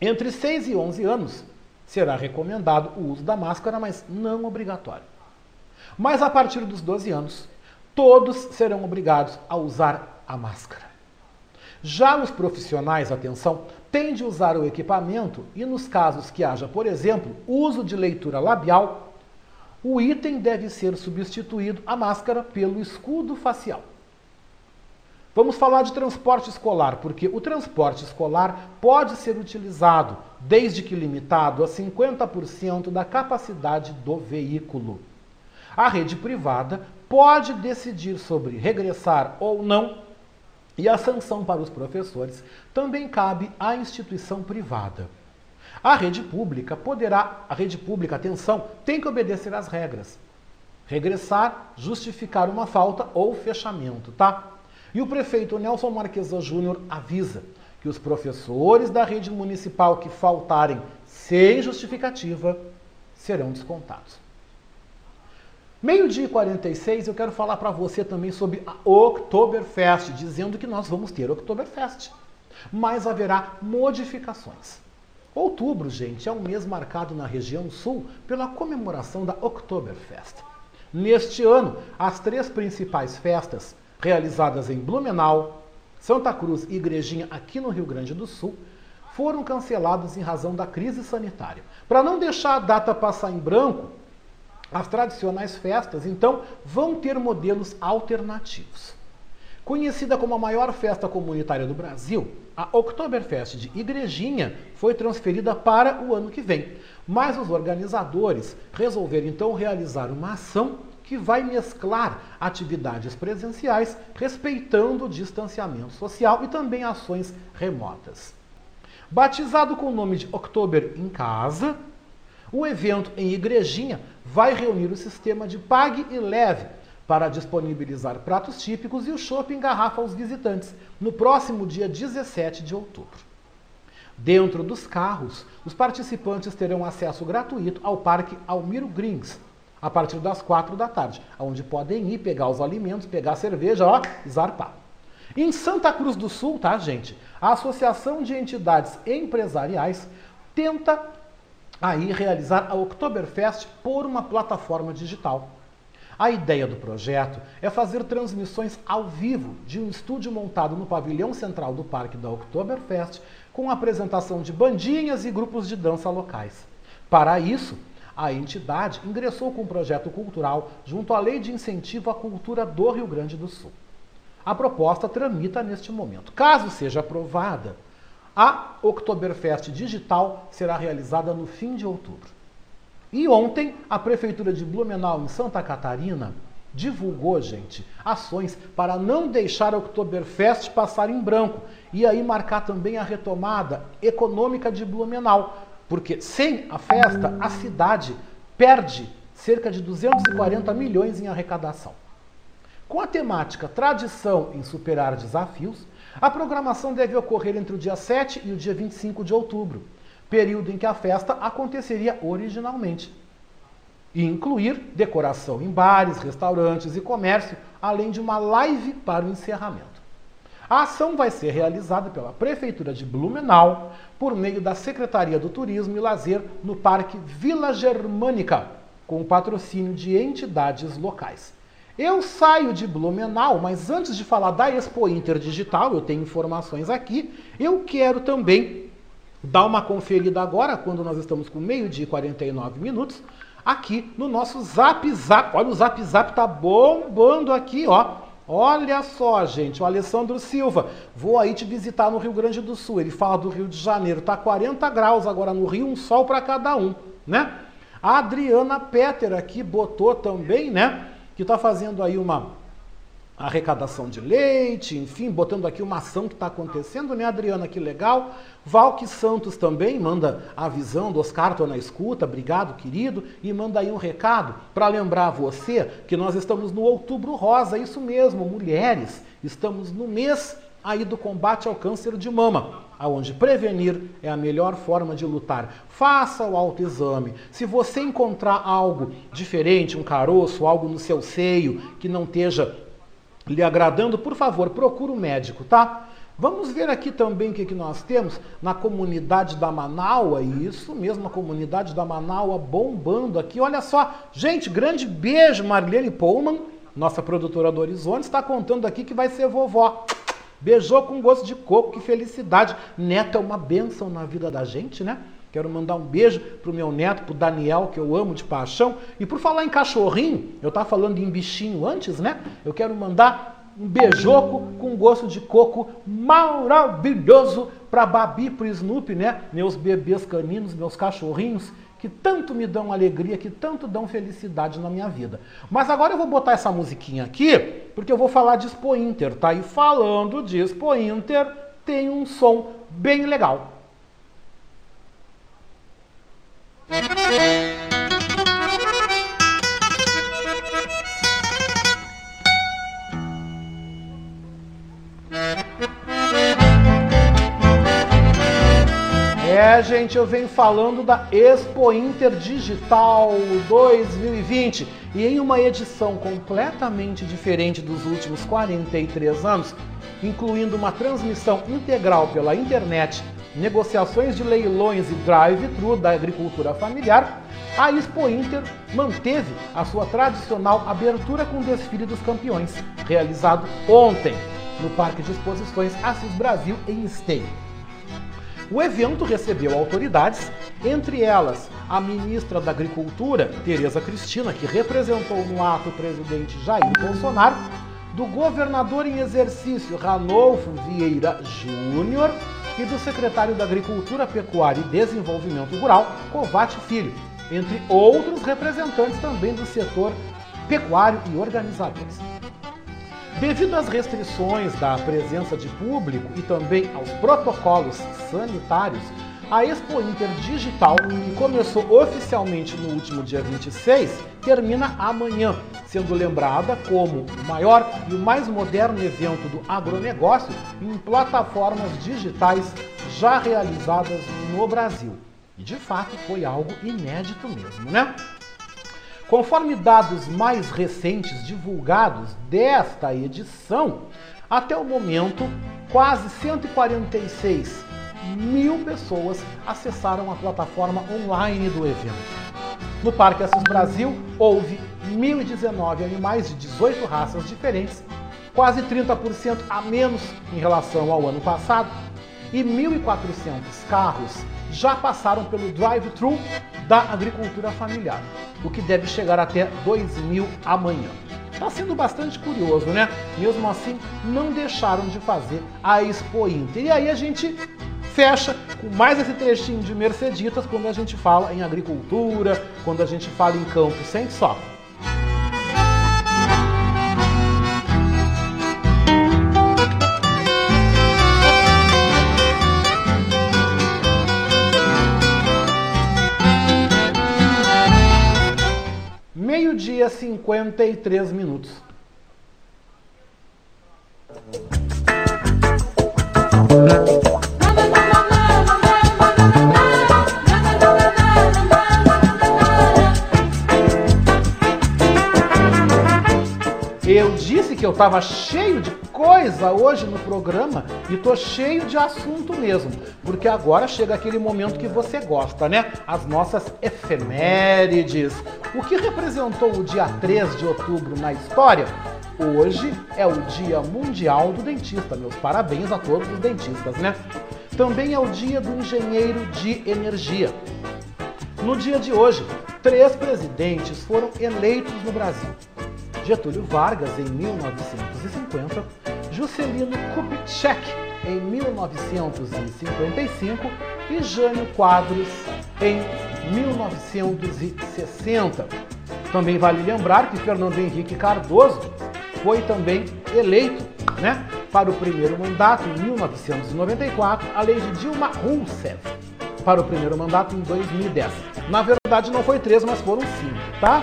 Entre 6 e 11 anos, será recomendado o uso da máscara, mas não obrigatório. Mas a partir dos 12 anos, todos serão obrigados a usar a máscara. Já os profissionais, atenção, têm de usar o equipamento e nos casos que haja, por exemplo, uso de leitura labial, o item deve ser substituído, a máscara, pelo escudo facial. Vamos falar de transporte escolar, porque o transporte escolar pode ser utilizado, desde que limitado a 50% da capacidade do veículo. A rede privada pode decidir sobre regressar ou não, e a sanção para os professores também cabe à instituição privada. A rede pública poderá, a rede pública, atenção, tem que obedecer às regras. Regressar, justificar uma falta ou fechamento, tá? E o prefeito Nelson Marquesa Júnior avisa que os professores da rede municipal que faltarem sem justificativa serão descontados. Meio-dia e 46, eu quero falar para você também sobre a Oktoberfest, dizendo que nós vamos ter Oktoberfest. Mas haverá modificações. Outubro, gente, é um mês marcado na região sul pela comemoração da Oktoberfest. Neste ano, as três principais festas, realizadas em Blumenau, Santa Cruz e Igrejinha aqui no Rio Grande do Sul, foram canceladas em razão da crise sanitária. Para não deixar a data passar em branco, as tradicionais festas, então, vão ter modelos alternativos. Conhecida como a maior festa comunitária do Brasil, a Oktoberfest de Igrejinha foi transferida para o ano que vem. Mas os organizadores resolveram então realizar uma ação que vai mesclar atividades presenciais, respeitando o distanciamento social e também ações remotas. Batizado com o nome de Oktober em Casa, o evento em Igrejinha vai reunir o sistema de pague e leve para disponibilizar pratos típicos e o shopping em garrafa aos visitantes no próximo dia 17 de outubro. Dentro dos carros, os participantes terão acesso gratuito ao Parque Almiro Greens a partir das quatro da tarde, onde podem ir pegar os alimentos, pegar a cerveja, ó, zarpar. Em Santa Cruz do Sul, tá, gente? A Associação de Entidades Empresariais tenta aí realizar a Oktoberfest por uma plataforma digital. A ideia do projeto é fazer transmissões ao vivo de um estúdio montado no pavilhão central do parque da Oktoberfest, com apresentação de bandinhas e grupos de dança locais. Para isso, a entidade ingressou com um projeto cultural junto à Lei de Incentivo à Cultura do Rio Grande do Sul. A proposta tramita neste momento. Caso seja aprovada, a Oktoberfest Digital será realizada no fim de outubro. E ontem, a Prefeitura de Blumenau, em Santa Catarina, divulgou, gente, ações para não deixar a Oktoberfest passar em branco e aí marcar também a retomada econômica de Blumenau, porque sem a festa, a cidade perde cerca de 240 milhões em arrecadação. Com a temática Tradição em Superar Desafios, a programação deve ocorrer entre o dia 7 e o dia 25 de outubro, período em que a festa aconteceria originalmente. E incluir decoração em bares, restaurantes e comércio, além de uma live para o encerramento. A ação vai ser realizada pela Prefeitura de Blumenau por meio da Secretaria do Turismo e Lazer no Parque Vila Germânica, com o patrocínio de entidades locais. Eu saio de Blumenau, mas antes de falar da Expo Inter Digital, eu tenho informações aqui, eu quero também dar uma conferida agora, quando nós estamos com meio-dia e 49 minutos, aqui no nosso Zap Zap. Olha, o Zap Zap tá bombando aqui, ó. Olha só, gente, o Alessandro Silva. Vou aí te visitar no Rio Grande do Sul. Ele fala do Rio de Janeiro. Tá 40 graus agora no Rio, um sol para cada um, né? A Adriana Petter aqui botou também, né? que está fazendo aí uma arrecadação de leite, enfim, botando aqui uma ação que está acontecendo, né, Adriana? Que legal. Valque Santos também manda a visão do Oscar, tô na escuta, obrigado, querido, e manda aí um recado para lembrar você que nós estamos no Outubro Rosa, isso mesmo, mulheres, estamos no mês aí do combate ao câncer de mama, aonde prevenir é a melhor forma de lutar. Faça o autoexame. Se você encontrar algo diferente, um caroço, algo no seu seio que não esteja lhe agradando, por favor, procure um médico, tá? Vamos ver aqui também o que, que nós temos na comunidade da Manaua, isso mesmo, a comunidade da Manaua bombando aqui. Olha só, gente, grande beijo, Marlene Pullman, nossa produtora do Horizonte, está contando aqui que vai ser vovó. Beijou com gosto de coco, que felicidade. Neto é uma bênção na vida da gente, né? Quero mandar um beijo pro meu neto, pro Daniel, que eu amo de paixão. E por falar em cachorrinho, eu tava falando em bichinho antes, né? Eu quero mandar um beijoco com gosto de coco maravilhoso para Babi, para Snoopy, né? Meus bebês caninos, meus cachorrinhos, que tanto me dão alegria, que tanto dão felicidade na minha vida. Mas agora eu vou botar essa musiquinha aqui, porque eu vou falar de Expo Inter, tá? E falando de Expo Inter, tem um som bem legal. É, gente, eu venho falando da Expo Inter Digital 2020 e em uma edição completamente diferente dos últimos 43 anos, incluindo uma transmissão integral pela internet, negociações de leilões e drive-thru da agricultura familiar, a Expo Inter manteve a sua tradicional abertura com desfile dos campeões, realizado ontem no Parque de Exposições Assis Brasil em Esteio. O evento recebeu autoridades, entre elas a ministra da Agricultura, Tereza Cristina, que representou no ato o presidente Jair Bolsonaro, do governador em exercício Ranolfo Vieira Júnior e do secretário da Agricultura, Pecuária e Desenvolvimento Rural, Covate Filho, entre outros representantes também do setor pecuário e organizadores. Devido às restrições da presença de público e também aos protocolos sanitários, a Expo Inter Digital, que começou oficialmente no último dia 26, termina amanhã, sendo lembrada como o maior e o mais moderno evento do agronegócio em plataformas digitais já realizadas no Brasil. E de fato foi algo inédito mesmo, né? Conforme dados mais recentes divulgados desta edição, até o momento, quase 146 mil pessoas acessaram a plataforma online do evento. No Parque Assis Brasil, houve 1.019 animais de 18 raças diferentes, quase 30% a menos em relação ao ano passado, e 1.400 carros já passaram pelo drive-thru da agricultura familiar, o que deve chegar até 2 mil amanhã. Está sendo bastante curioso, né? Mesmo assim, não deixaram de fazer a Expo Inter. E aí a gente fecha com mais esse trechinho de Merceditas quando a gente fala em agricultura, quando a gente fala em campo. Sente só. meio-dia 53 minutos. Que eu estava cheio de coisa hoje no programa e tô cheio de assunto mesmo, porque agora chega aquele momento que você gosta, né? As nossas efemérides. O que representou o dia 3 de outubro na história? Hoje é o Dia Mundial do Dentista. Meus parabéns a todos os dentistas, né? Também é o Dia do Engenheiro de Energia. No dia de hoje, três presidentes foram eleitos no Brasil. Getúlio Vargas em 1950, Juscelino Kubitschek em 1955 e Jânio Quadros em 1960. Também vale lembrar que Fernando Henrique Cardoso foi também eleito né, para o primeiro mandato em 1994, além de Dilma Rousseff para o primeiro mandato em 2010. Na verdade não foi três, mas foram cinco, tá?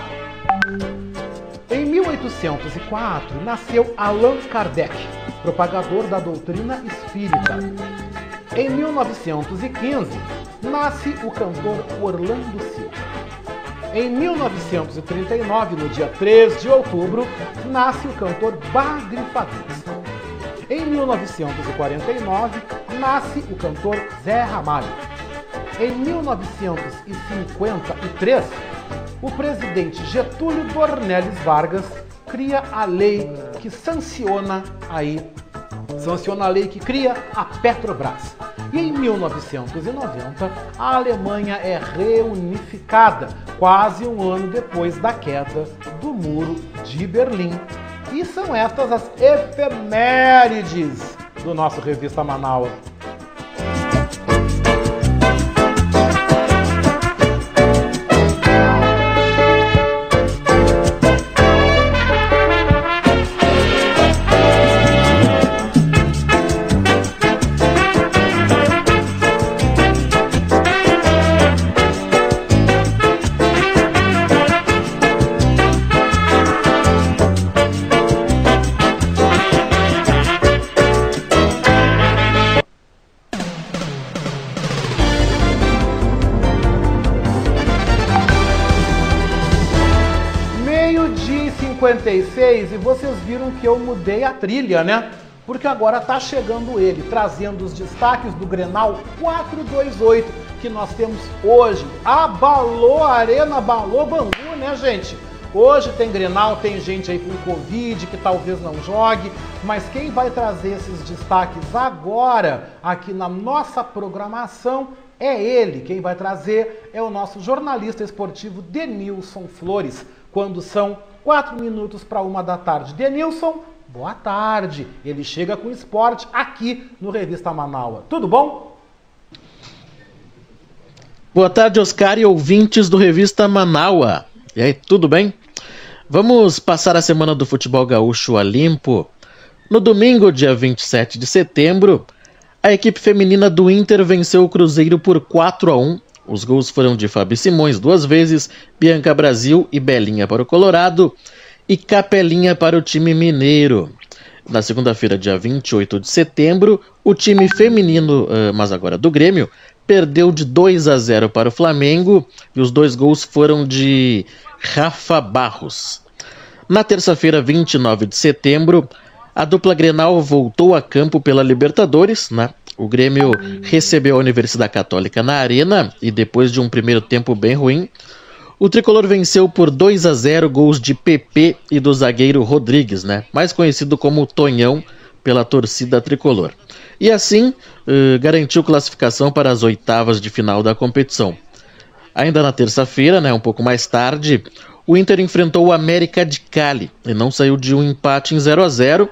Em 1804, nasceu Allan Kardec, propagador da doutrina espírita. Em 1915, nasce o cantor Orlando Silva. Em 1939, no dia 3 de outubro, nasce o cantor Bagre Fagundes. Em 1949, nasce o cantor Zé Ramalho. Em 1953, o presidente Getúlio Dornelles Vargas cria a lei que sanciona aí sanciona a lei que cria a Petrobras. E em 1990, a Alemanha é reunificada, quase um ano depois da queda do Muro de Berlim. E são estas as efemérides do nosso Revista Manaus. 56 e vocês viram que eu mudei a trilha, né? Porque agora tá chegando ele, trazendo os destaques do Grenal 428 que nós temos hoje. Abalou a Arena, abalou Bangu, né, gente? Hoje tem Grenal, tem gente aí com Covid que talvez não jogue, mas quem vai trazer esses destaques agora aqui na nossa programação é ele. Quem vai trazer é o nosso jornalista esportivo Denilson Flores, quando são quatro minutos para uma da tarde. Denilson, boa tarde. Ele chega com esporte aqui no Revista Manaua. Tudo bom? Boa tarde, Oscar e ouvintes do Revista Manaua. E aí, tudo bem? Vamos passar a semana do futebol gaúcho a limpo. No domingo, dia 27 de setembro, a equipe feminina do Inter venceu o Cruzeiro por 4 a 1. Os gols foram de Fabi Simões duas vezes, Bianca Brasil e Belinha para o Colorado e Capelinha para o time mineiro. Na segunda-feira, dia 28 de setembro, o time feminino, uh, mas agora do Grêmio, perdeu de 2 a 0 para o Flamengo e os dois gols foram de Rafa Barros. Na terça-feira, 29 de setembro, a dupla Grenal voltou a campo pela Libertadores, né? O Grêmio recebeu a Universidade Católica na Arena e depois de um primeiro tempo bem ruim, o tricolor venceu por 2 a 0 gols de PP e do zagueiro Rodrigues, né? Mais conhecido como Tonhão pela torcida tricolor. E assim, uh, garantiu classificação para as oitavas de final da competição. Ainda na terça-feira, né, um pouco mais tarde, o Inter enfrentou o América de Cali e não saiu de um empate em 0 a 0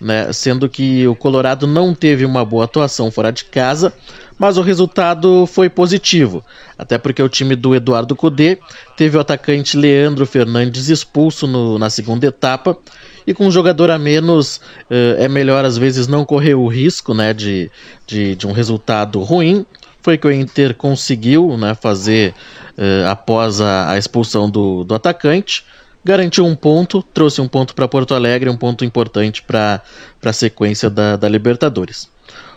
né, sendo que o Colorado não teve uma boa atuação fora de casa, mas o resultado foi positivo, até porque o time do Eduardo Cudê teve o atacante Leandro Fernandes expulso no, na segunda etapa, e com um jogador a menos eh, é melhor às vezes não correr o risco né, de, de, de um resultado ruim. Foi que o Inter conseguiu né, fazer eh, após a, a expulsão do, do atacante garantiu um ponto, trouxe um ponto para Porto Alegre, um ponto importante para a sequência da, da Libertadores.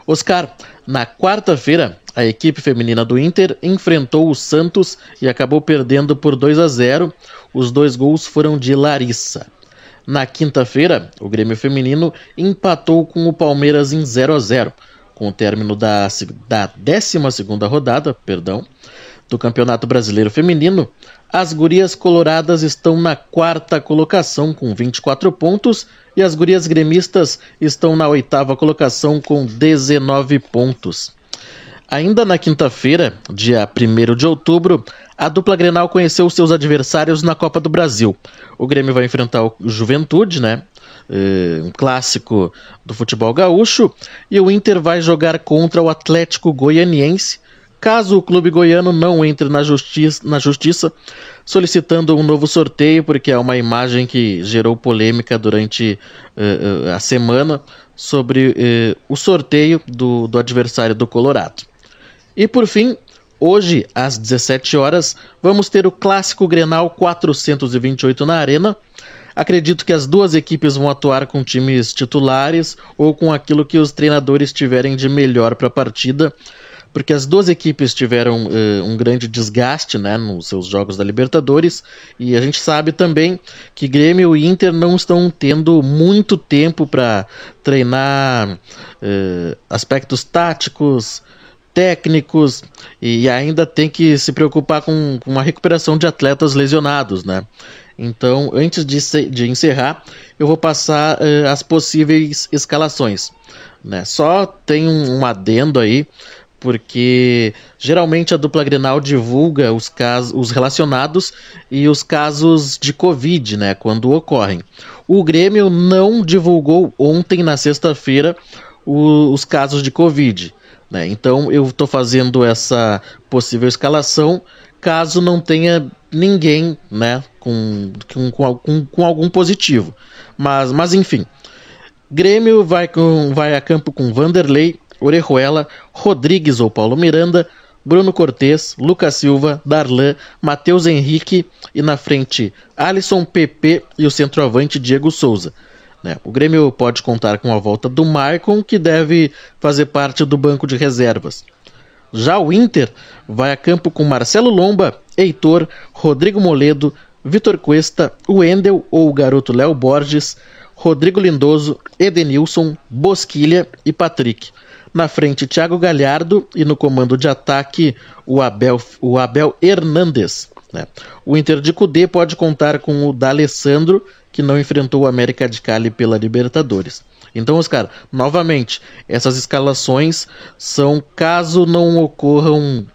Oscar, na quarta-feira, a equipe feminina do Inter enfrentou o Santos e acabou perdendo por 2 a 0. Os dois gols foram de Larissa. Na quinta-feira, o Grêmio Feminino empatou com o Palmeiras em 0 a 0. Com o término da, da 12 rodada perdão, do Campeonato Brasileiro Feminino, as gurias coloradas estão na quarta colocação com 24 pontos e as gurias gremistas estão na oitava colocação com 19 pontos. Ainda na quinta-feira, dia 1 de outubro, a dupla Grenal conheceu seus adversários na Copa do Brasil. O Grêmio vai enfrentar o Juventude, né? Uh, um clássico do futebol gaúcho, e o Inter vai jogar contra o Atlético Goianiense, caso o clube goiano não entre na justiça, na justiça solicitando um novo sorteio, porque é uma imagem que gerou polêmica durante uh, a semana sobre uh, o sorteio do, do adversário do Colorado. E por fim, hoje às 17 horas, vamos ter o clássico Grenal 428 na Arena. Acredito que as duas equipes vão atuar com times titulares ou com aquilo que os treinadores tiverem de melhor para a partida porque as duas equipes tiveram uh, um grande desgaste né, nos seus jogos da Libertadores, e a gente sabe também que Grêmio e Inter não estão tendo muito tempo para treinar uh, aspectos táticos, técnicos e ainda tem que se preocupar com, com a recuperação de atletas lesionados, né? Então, antes de, de encerrar, eu vou passar uh, as possíveis escalações. Né? Só tem um, um, adendo aí, porque geralmente a dupla Grenal divulga os casos, os relacionados e os casos de Covid, né? Quando ocorrem. O Grêmio não divulgou ontem, na sexta-feira, os casos de Covid. Né? Então eu estou fazendo essa possível escalação caso não tenha ninguém né, com, com, com, com algum positivo. Mas, mas enfim, Grêmio vai, com, vai a campo com Vanderlei, Orejuela, Rodrigues ou Paulo Miranda, Bruno Cortes, Lucas Silva, Darlan, Matheus Henrique e na frente Alisson PP e o centroavante Diego Souza. Né? O Grêmio pode contar com a volta do Maicon, que deve fazer parte do banco de reservas. Já o Inter vai a campo com Marcelo Lomba, Heitor, Rodrigo Moledo, Vitor Cuesta, Wendel ou o garoto Léo Borges, Rodrigo Lindoso, Edenilson, Bosquilha e Patrick. Na frente, Thiago Galhardo e no comando de ataque, o Abel, o Abel Hernandes. Né? O Inter de Cudê pode contar com o D'Alessandro, que não enfrentou o América de Cali pela Libertadores. Então, Oscar, novamente, essas escalações são caso não ocorram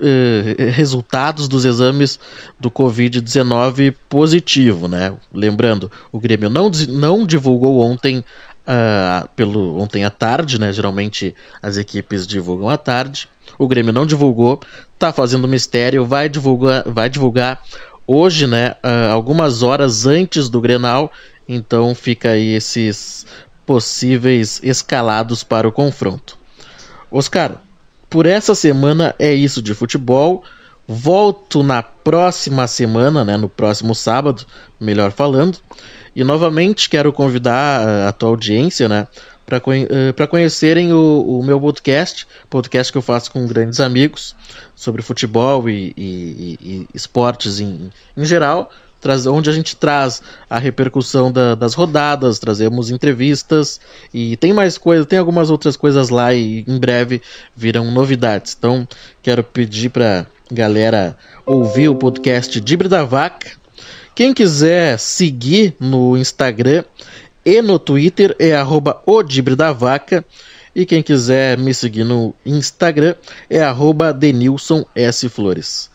eh, resultados dos exames do Covid-19 positivo, né? Lembrando, o Grêmio não, não divulgou ontem Uh, pelo ontem à tarde, né? Geralmente as equipes divulgam à tarde. O Grêmio não divulgou, tá fazendo mistério, vai divulgar, vai divulgar hoje, né? Uh, algumas horas antes do Grenal. Então fica aí esses possíveis escalados para o confronto. Oscar, por essa semana é isso de futebol. Volto na próxima semana, né, no próximo sábado, melhor falando. E novamente quero convidar a tua audiência, né, para uh, conhecerem o, o, meu podcast, podcast que eu faço com grandes amigos sobre futebol e, e, e esportes em, em geral onde a gente traz a repercussão da, das rodadas, trazemos entrevistas e tem mais coisas, tem algumas outras coisas lá e em breve virão novidades. Então, quero pedir para galera ouvir o podcast Dibre da Vaca. Quem quiser seguir no Instagram e no Twitter é arroba Vaca. E quem quiser me seguir no Instagram é arroba Denilson S. Flores.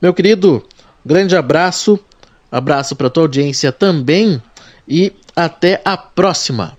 Meu querido, grande abraço Abraço para tua audiência também e até a próxima.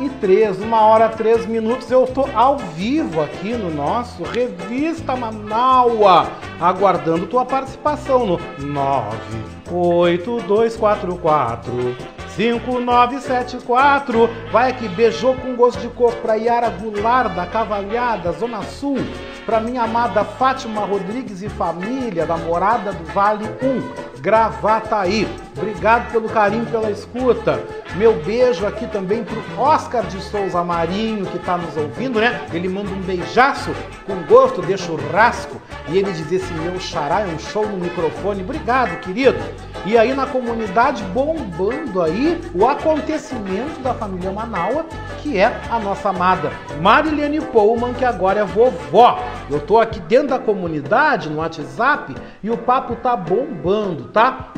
e três, uma hora e três minutos, eu tô ao vivo aqui no nosso Revista Manaua, aguardando tua participação no 98244. 5974. Vai aqui, beijou com gosto de coco pra Yara Goulart da Cavalhada, Zona Sul. Pra minha amada Fátima Rodrigues e família, da Morada do Vale 1, Gravataí. Obrigado pelo carinho, pela escuta. Meu beijo aqui também pro Oscar de Souza Marinho, que tá nos ouvindo, né? Ele manda um beijaço com gosto de churrasco. E ele diz: Esse meu xará é um show no microfone. Obrigado, querido. E aí na comunidade bombando aí o acontecimento da família Manaua, que é a nossa amada Marilene Pullman, que agora é vovó. Eu tô aqui dentro da comunidade, no WhatsApp, e o papo tá bombando, tá?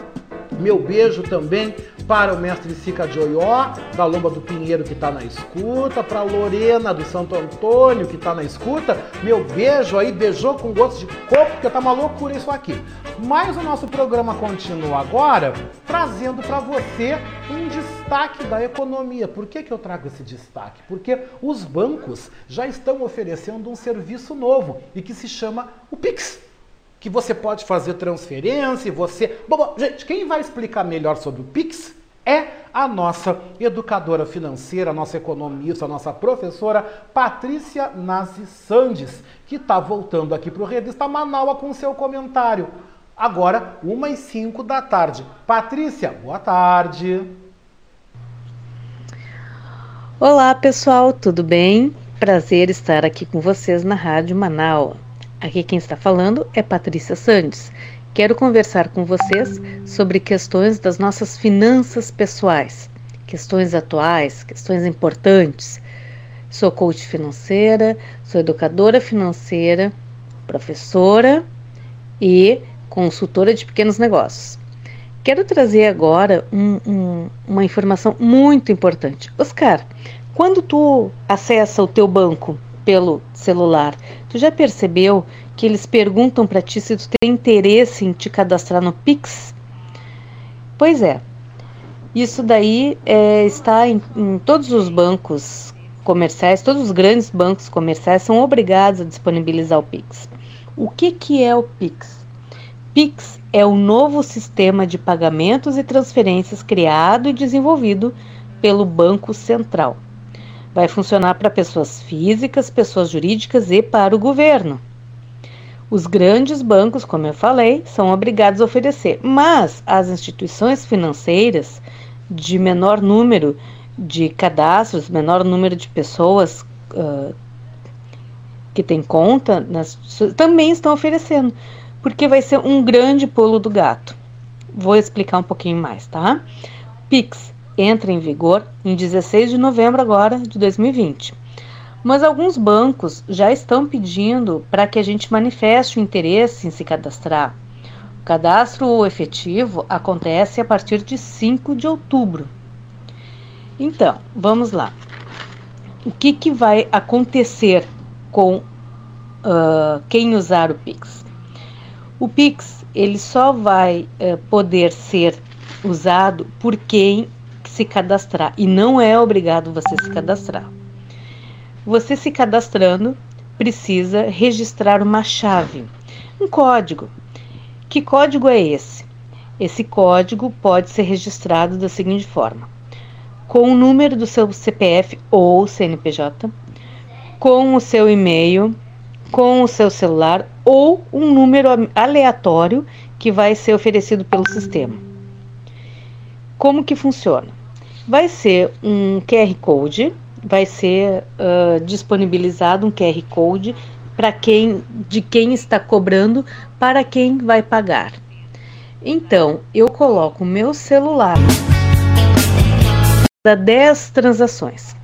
Meu beijo também para o mestre Sica de Oió, da Lomba do Pinheiro que está na escuta, para Lorena do Santo Antônio que está na escuta. Meu beijo aí, beijou com gosto de coco, porque tá uma loucura isso aqui. Mas o nosso programa continua agora trazendo para você um destaque da economia. Por que, que eu trago esse destaque? Porque os bancos já estão oferecendo um serviço novo e que se chama o Pix que você pode fazer transferência você. Bom, gente, quem vai explicar melhor sobre o Pix é a nossa educadora financeira, a nossa economista, a nossa professora Patrícia Nazi Sandes, que está voltando aqui para o Revista Manaua com seu comentário. Agora, 1 e 5 da tarde. Patrícia, boa tarde. Olá, pessoal, tudo bem? Prazer estar aqui com vocês na Rádio Manaus. Aqui quem está falando é Patrícia Sandes. Quero conversar com vocês sobre questões das nossas finanças pessoais, questões atuais, questões importantes. Sou coach financeira, sou educadora financeira, professora e consultora de pequenos negócios. Quero trazer agora um, um, uma informação muito importante. Oscar, quando tu acessa o teu banco pelo celular, tu já percebeu que eles perguntam para ti se tu tem interesse em te cadastrar no Pix? Pois é, isso daí é, está em, em todos os bancos comerciais, todos os grandes bancos comerciais são obrigados a disponibilizar o Pix. O que, que é o Pix? Pix é o novo sistema de pagamentos e transferências criado e desenvolvido pelo Banco Central. Vai funcionar para pessoas físicas, pessoas jurídicas e para o governo. Os grandes bancos, como eu falei, são obrigados a oferecer, mas as instituições financeiras de menor número de cadastros, menor número de pessoas uh, que têm conta, nas, também estão oferecendo, porque vai ser um grande pulo do gato. Vou explicar um pouquinho mais, tá? Pix entra em vigor em 16 de novembro agora de 2020. Mas alguns bancos já estão pedindo para que a gente manifeste o interesse em se cadastrar. O cadastro efetivo acontece a partir de 5 de outubro. Então, vamos lá. O que, que vai acontecer com uh, quem usar o Pix? O Pix ele só vai uh, poder ser usado por quem se cadastrar e não é obrigado você se cadastrar. Você se cadastrando precisa registrar uma chave, um código. Que código é esse? Esse código pode ser registrado da seguinte forma: com o número do seu CPF ou CNPJ, com o seu e-mail, com o seu celular ou um número aleatório que vai ser oferecido pelo sistema. Como que funciona? Vai ser um QR Code, vai ser uh, disponibilizado um QR Code para quem de quem está cobrando para quem vai pagar. Então, eu coloco o meu celular para 10 transações.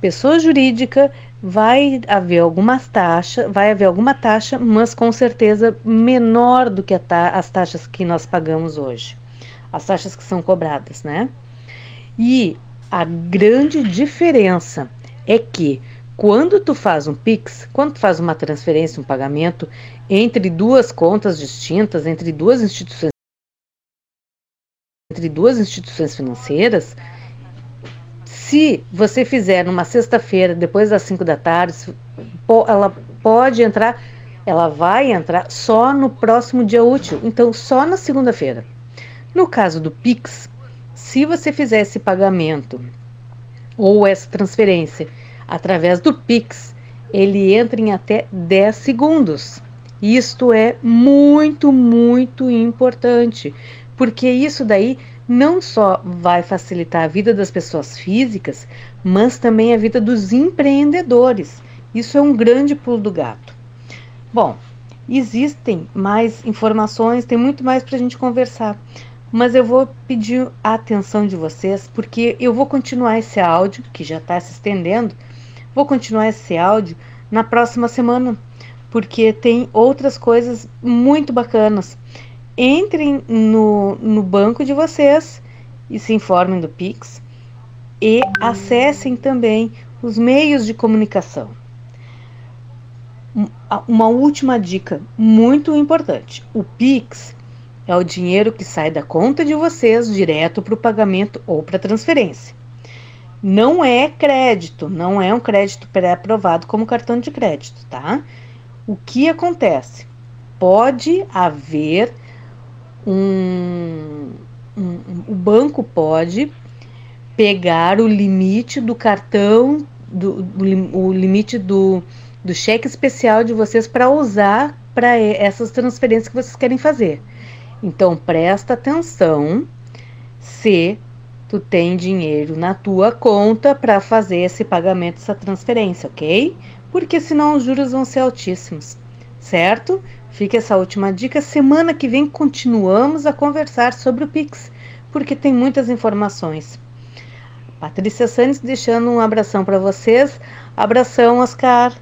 Pessoa jurídica vai haver algumas taxas, vai haver alguma taxa, mas com certeza menor do que ta as taxas que nós pagamos hoje. As taxas que são cobradas, né? E a grande diferença é que quando tu faz um Pix, quando tu faz uma transferência, um pagamento entre duas contas distintas, entre duas instituições entre duas instituições financeiras, se você fizer numa sexta-feira, depois das 5 da tarde, ela pode entrar, ela vai entrar só no próximo dia útil, então só na segunda-feira. No caso do Pix, se você fizer esse pagamento ou essa transferência através do Pix, ele entra em até 10 segundos. Isto é muito, muito importante, porque isso daí não só vai facilitar a vida das pessoas físicas, mas também a vida dos empreendedores. Isso é um grande pulo do gato. Bom, existem mais informações, tem muito mais para a gente conversar mas eu vou pedir a atenção de vocês porque eu vou continuar esse áudio que já está se estendendo. Vou continuar esse áudio na próxima semana porque tem outras coisas muito bacanas. Entrem no, no banco de vocês e se informem do Pix e acessem também os meios de comunicação. Uma última dica muito importante: o Pix é o dinheiro que sai da conta de vocês direto para o pagamento ou para transferência. Não é crédito, não é um crédito pré-aprovado como cartão de crédito, tá? O que acontece? Pode haver um, um, o banco pode pegar o limite do cartão, do, o limite do, do cheque especial de vocês para usar para essas transferências que vocês querem fazer. Então presta atenção se tu tem dinheiro na tua conta para fazer esse pagamento, essa transferência, ok? Porque senão os juros vão ser altíssimos, certo? Fica essa última dica. Semana que vem continuamos a conversar sobre o Pix, porque tem muitas informações. Patrícia Santos deixando um abração para vocês. Abração, Oscar.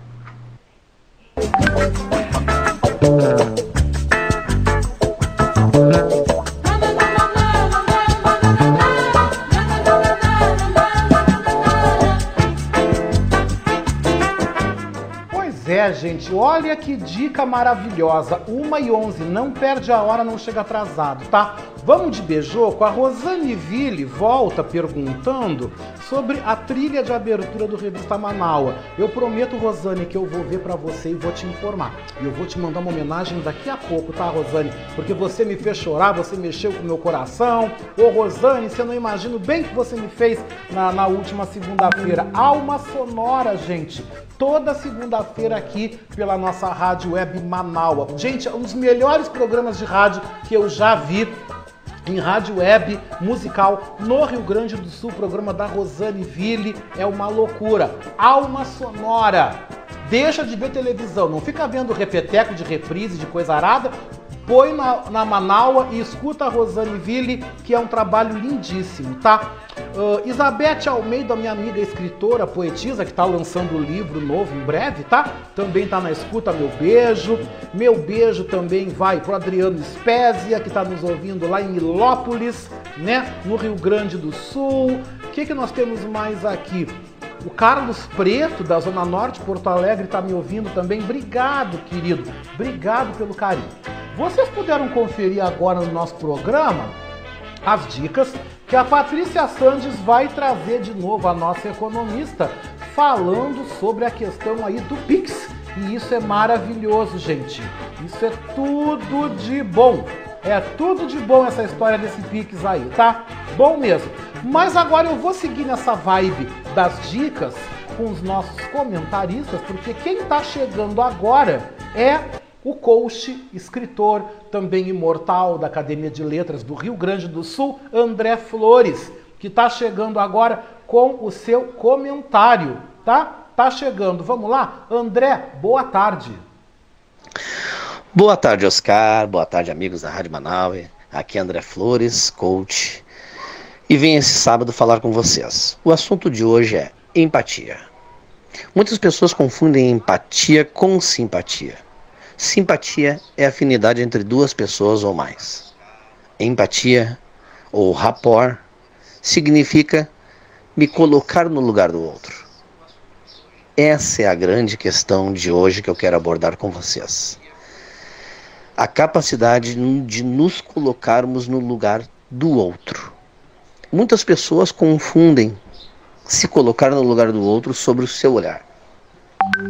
Gente, olha que dica maravilhosa. Uma e onze, não perde a hora, não chega atrasado, tá? Vamos de beijoco? A Rosane Ville volta perguntando sobre a trilha de abertura do Revista Manaua. Eu prometo, Rosane, que eu vou ver para você e vou te informar. E eu vou te mandar uma homenagem daqui a pouco, tá, Rosane? Porque você me fez chorar, você mexeu com o meu coração. Ô, Rosane, você não imagina o bem que você me fez na, na última segunda-feira. Alma Sonora, gente. Toda segunda-feira aqui pela nossa rádio web Manaua. Gente, um dos melhores programas de rádio que eu já vi em rádio web musical no Rio Grande do Sul, programa da Rosane Ville, é uma loucura. Alma sonora. Deixa de ver televisão, não fica vendo repeteco de reprise, de coisa arada. Põe na, na Manaua e escuta a Rosane Ville, que é um trabalho lindíssimo, tá? Uh, Isabete Almeida, minha amiga escritora, poetisa, que está lançando o um livro novo em breve, tá? Também está na escuta, meu beijo. Meu beijo também vai pro Adriano Spezia, que está nos ouvindo lá em Milópolis, né? No Rio Grande do Sul. O que, que nós temos mais aqui? O Carlos Preto, da Zona Norte, Porto Alegre, está me ouvindo também. Obrigado, querido. Obrigado pelo carinho. Vocês puderam conferir agora no nosso programa as dicas que a Patrícia Sandes vai trazer de novo a nossa economista falando sobre a questão aí do Pix. E isso é maravilhoso, gente. Isso é tudo de bom. É tudo de bom essa história desse Pix aí, tá? Bom mesmo. Mas agora eu vou seguir nessa vibe das dicas com os nossos comentaristas, porque quem tá chegando agora é o coach, escritor, também imortal da Academia de Letras do Rio Grande do Sul, André Flores, que está chegando agora com o seu comentário, tá? Tá chegando. Vamos lá? André, boa tarde. Boa tarde, Oscar. Boa tarde, amigos da Rádio Manaus. Aqui é André Flores, coach. E venho esse sábado falar com vocês. O assunto de hoje é empatia. Muitas pessoas confundem empatia com simpatia. Simpatia é afinidade entre duas pessoas ou mais. Empatia, ou rapport, significa me colocar no lugar do outro. Essa é a grande questão de hoje que eu quero abordar com vocês. A capacidade de nos colocarmos no lugar do outro. Muitas pessoas confundem se colocar no lugar do outro sobre o seu olhar.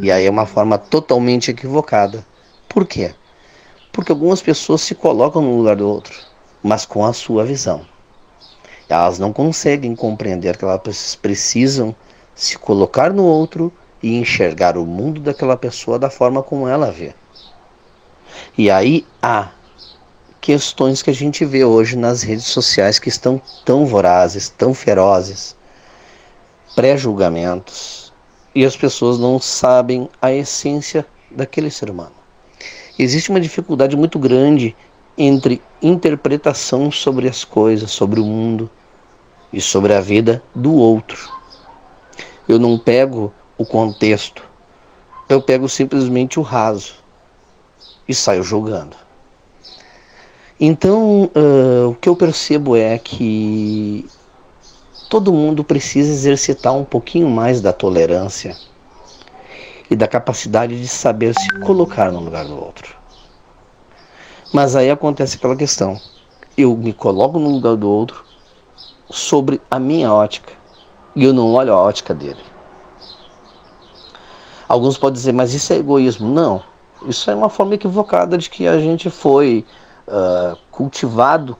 E aí é uma forma totalmente equivocada por quê? Porque algumas pessoas se colocam no lugar do outro, mas com a sua visão. Elas não conseguem compreender que elas precisam se colocar no outro e enxergar o mundo daquela pessoa da forma como ela vê. E aí há questões que a gente vê hoje nas redes sociais que estão tão vorazes, tão ferozes, pré-julgamentos, e as pessoas não sabem a essência daquele ser humano existe uma dificuldade muito grande entre interpretação sobre as coisas, sobre o mundo e sobre a vida do outro. Eu não pego o contexto, eu pego simplesmente o raso e saio julgando. Então, uh, o que eu percebo é que todo mundo precisa exercitar um pouquinho mais da tolerância e da capacidade de saber se colocar no lugar do outro. Mas aí acontece aquela questão. Eu me coloco no lugar do outro sobre a minha ótica e eu não olho a ótica dele. Alguns podem dizer, mas isso é egoísmo. Não, isso é uma forma equivocada de que a gente foi uh, cultivado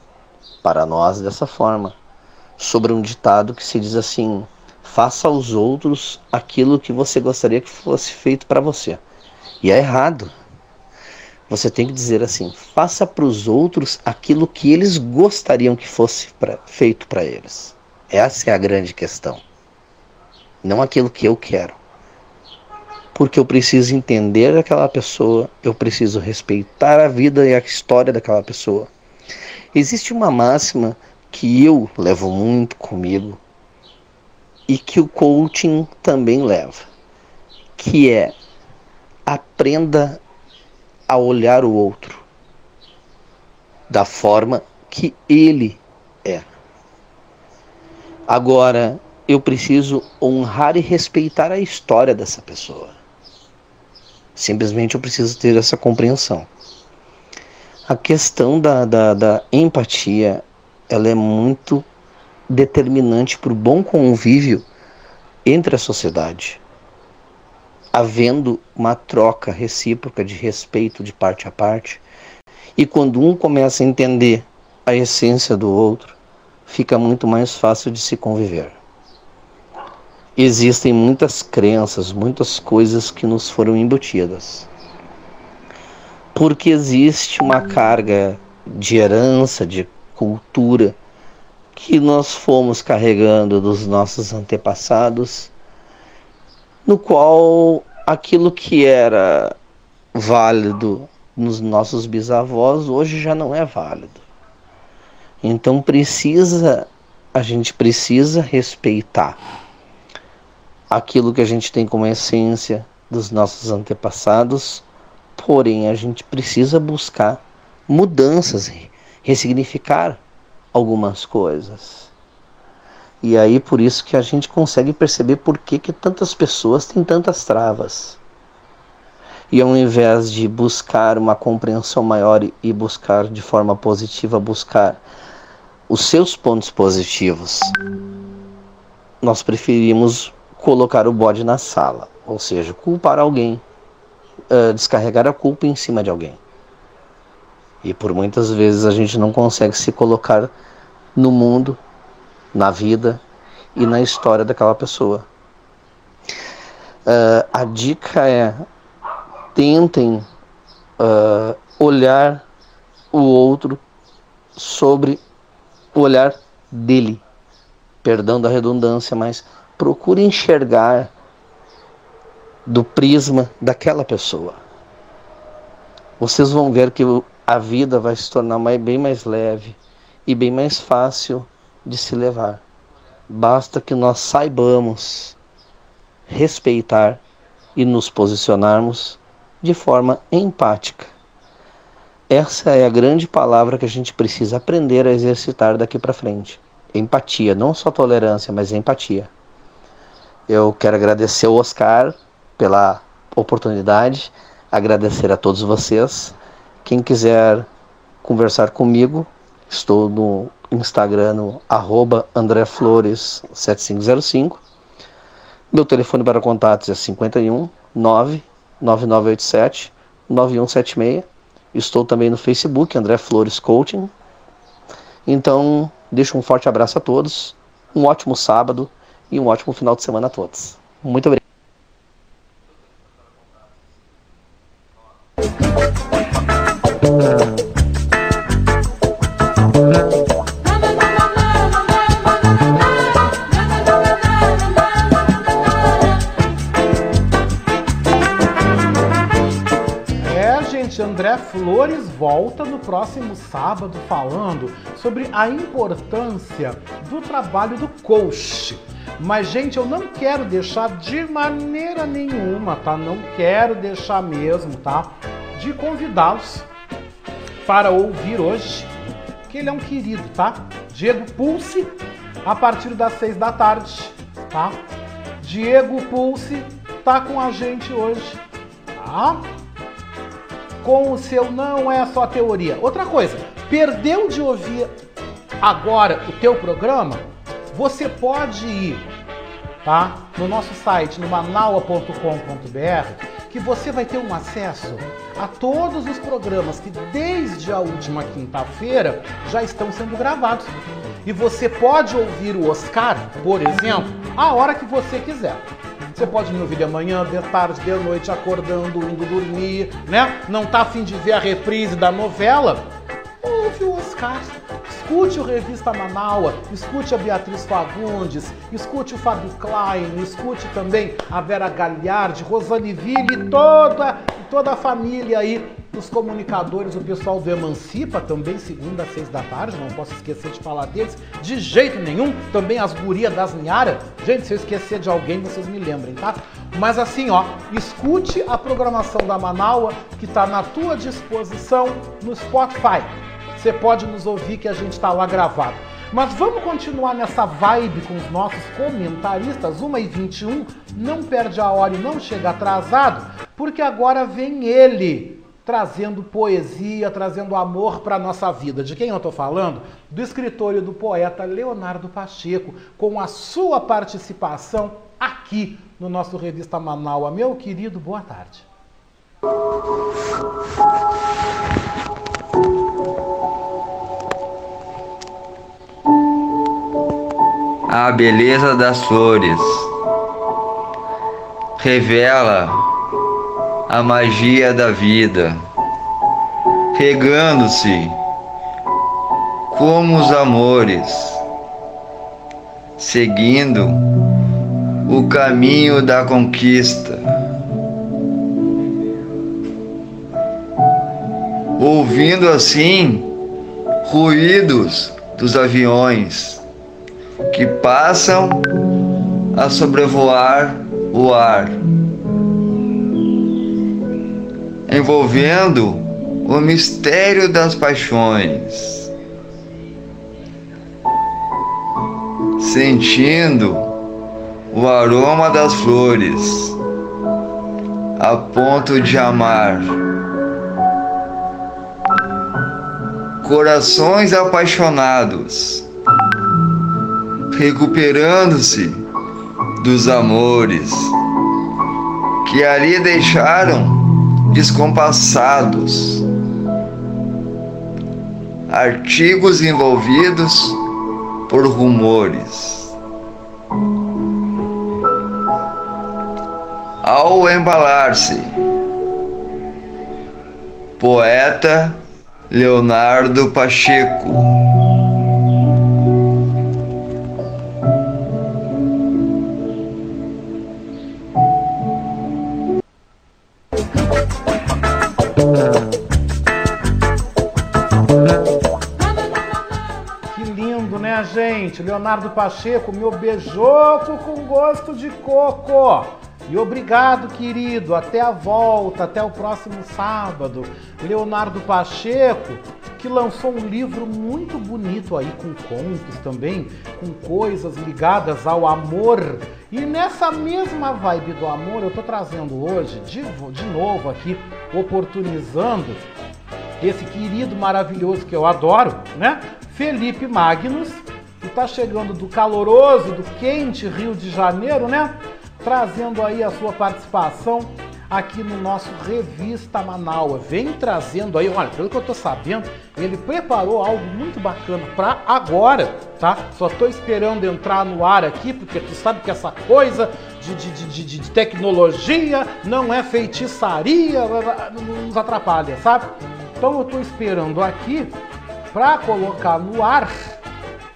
para nós dessa forma. Sobre um ditado que se diz assim: faça aos outros aquilo que você gostaria que fosse feito para você. E é errado. Você tem que dizer assim: faça para os outros aquilo que eles gostariam que fosse pra, feito para eles. Essa é a grande questão. Não aquilo que eu quero. Porque eu preciso entender aquela pessoa, eu preciso respeitar a vida e a história daquela pessoa. Existe uma máxima que eu levo muito comigo e que o coaching também leva, que é aprenda a olhar o outro da forma que ele é. Agora, eu preciso honrar e respeitar a história dessa pessoa. Simplesmente eu preciso ter essa compreensão. A questão da, da, da empatia, ela é muito determinante para o bom convívio entre a sociedade, havendo uma troca recíproca de respeito de parte a parte, e quando um começa a entender a essência do outro, fica muito mais fácil de se conviver. Existem muitas crenças, muitas coisas que nos foram embutidas. Porque existe uma carga de herança, de cultura, que nós fomos carregando dos nossos antepassados, no qual aquilo que era válido nos nossos bisavós hoje já não é válido. Então precisa a gente precisa respeitar aquilo que a gente tem como essência dos nossos antepassados, porém a gente precisa buscar mudanças, ressignificar algumas coisas. E aí por isso que a gente consegue perceber por que, que tantas pessoas têm tantas travas. E ao invés de buscar uma compreensão maior e buscar de forma positiva, buscar os seus pontos positivos, nós preferimos colocar o bode na sala, ou seja, culpar alguém, uh, descarregar a culpa em cima de alguém. E por muitas vezes a gente não consegue se colocar no mundo, na vida e na história daquela pessoa. Uh, a dica é tentem uh, olhar o outro sobre o olhar dele. Perdão da redundância, mas procure enxergar do prisma daquela pessoa. Vocês vão ver que a vida vai se tornar bem mais leve e bem mais fácil de se levar. Basta que nós saibamos respeitar e nos posicionarmos de forma empática. Essa é a grande palavra que a gente precisa aprender a exercitar daqui para frente. Empatia, não só tolerância, mas empatia. Eu quero agradecer ao Oscar pela oportunidade, agradecer a todos vocês. Quem quiser conversar comigo, estou no Instagram no arroba andreflores7505. Meu telefone para contatos é 51 99987 9176. Estou também no Facebook, André Flores Coaching. Então, deixo um forte abraço a todos, um ótimo sábado e um ótimo final de semana a todos. Muito obrigado. André Flores volta no próximo sábado falando sobre a importância do trabalho do coach. Mas, gente, eu não quero deixar de maneira nenhuma, tá? Não quero deixar mesmo, tá? De convidá-los para ouvir hoje, que ele é um querido, tá? Diego Pulse, a partir das seis da tarde, tá? Diego Pulse tá com a gente hoje, tá? Com o seu não é só teoria. Outra coisa, perdeu de ouvir agora o teu programa? Você pode ir, tá? No nosso site, no manaua.com.br, que você vai ter um acesso a todos os programas que desde a última quinta-feira já estão sendo gravados. E você pode ouvir o Oscar, por exemplo, a hora que você quiser. Você pode me ouvir de manhã, de tarde, de noite, acordando, indo dormir, né? Não tá afim de ver a reprise da novela? Ouve o Oscar. Escute o Revista Manaua, escute a Beatriz Fagundes, escute o Fábio Klein, escute também a Vera Galhardi, Rosane Ville toda, toda a família aí dos comunicadores, o pessoal do Emancipa, também segunda às seis da tarde, não posso esquecer de falar deles, de jeito nenhum, também as gurias das Niara, gente, se eu esquecer de alguém, vocês me lembrem, tá? Mas assim, ó, escute a programação da Manaua, que está na tua disposição no Spotify. Você pode nos ouvir que a gente está lá gravado. Mas vamos continuar nessa vibe com os nossos comentaristas, 1h21, não perde a hora e não chega atrasado, porque agora vem ele, trazendo poesia, trazendo amor para a nossa vida. De quem eu estou falando? Do escritor e do poeta Leonardo Pacheco, com a sua participação aqui no nosso Revista Manaua. Meu querido, boa tarde. A beleza das flores revela a magia da vida, regando-se como os amores, seguindo o caminho da conquista. Ouvindo assim ruídos dos aviões que passam a sobrevoar o ar, envolvendo o mistério das paixões, sentindo o aroma das flores, a ponto de amar. Corações apaixonados recuperando-se dos amores que ali deixaram descompassados, artigos envolvidos por rumores. Ao embalar-se, poeta Leonardo Pacheco. Leonardo Pacheco, meu beijoco com gosto de coco. E obrigado, querido. Até a volta, até o próximo sábado. Leonardo Pacheco, que lançou um livro muito bonito aí, com contos também, com coisas ligadas ao amor. E nessa mesma vibe do amor, eu tô trazendo hoje, de, de novo aqui, oportunizando esse querido maravilhoso que eu adoro, né? Felipe Magnus, está chegando do caloroso, do quente Rio de Janeiro, né? Trazendo aí a sua participação aqui no nosso Revista Manaus. Vem trazendo aí, olha, pelo que eu tô sabendo, ele preparou algo muito bacana para agora, tá? Só tô esperando entrar no ar aqui, porque tu sabe que essa coisa de, de, de, de, tecnologia não é feitiçaria, nos atrapalha, sabe? Então eu tô esperando aqui para colocar no ar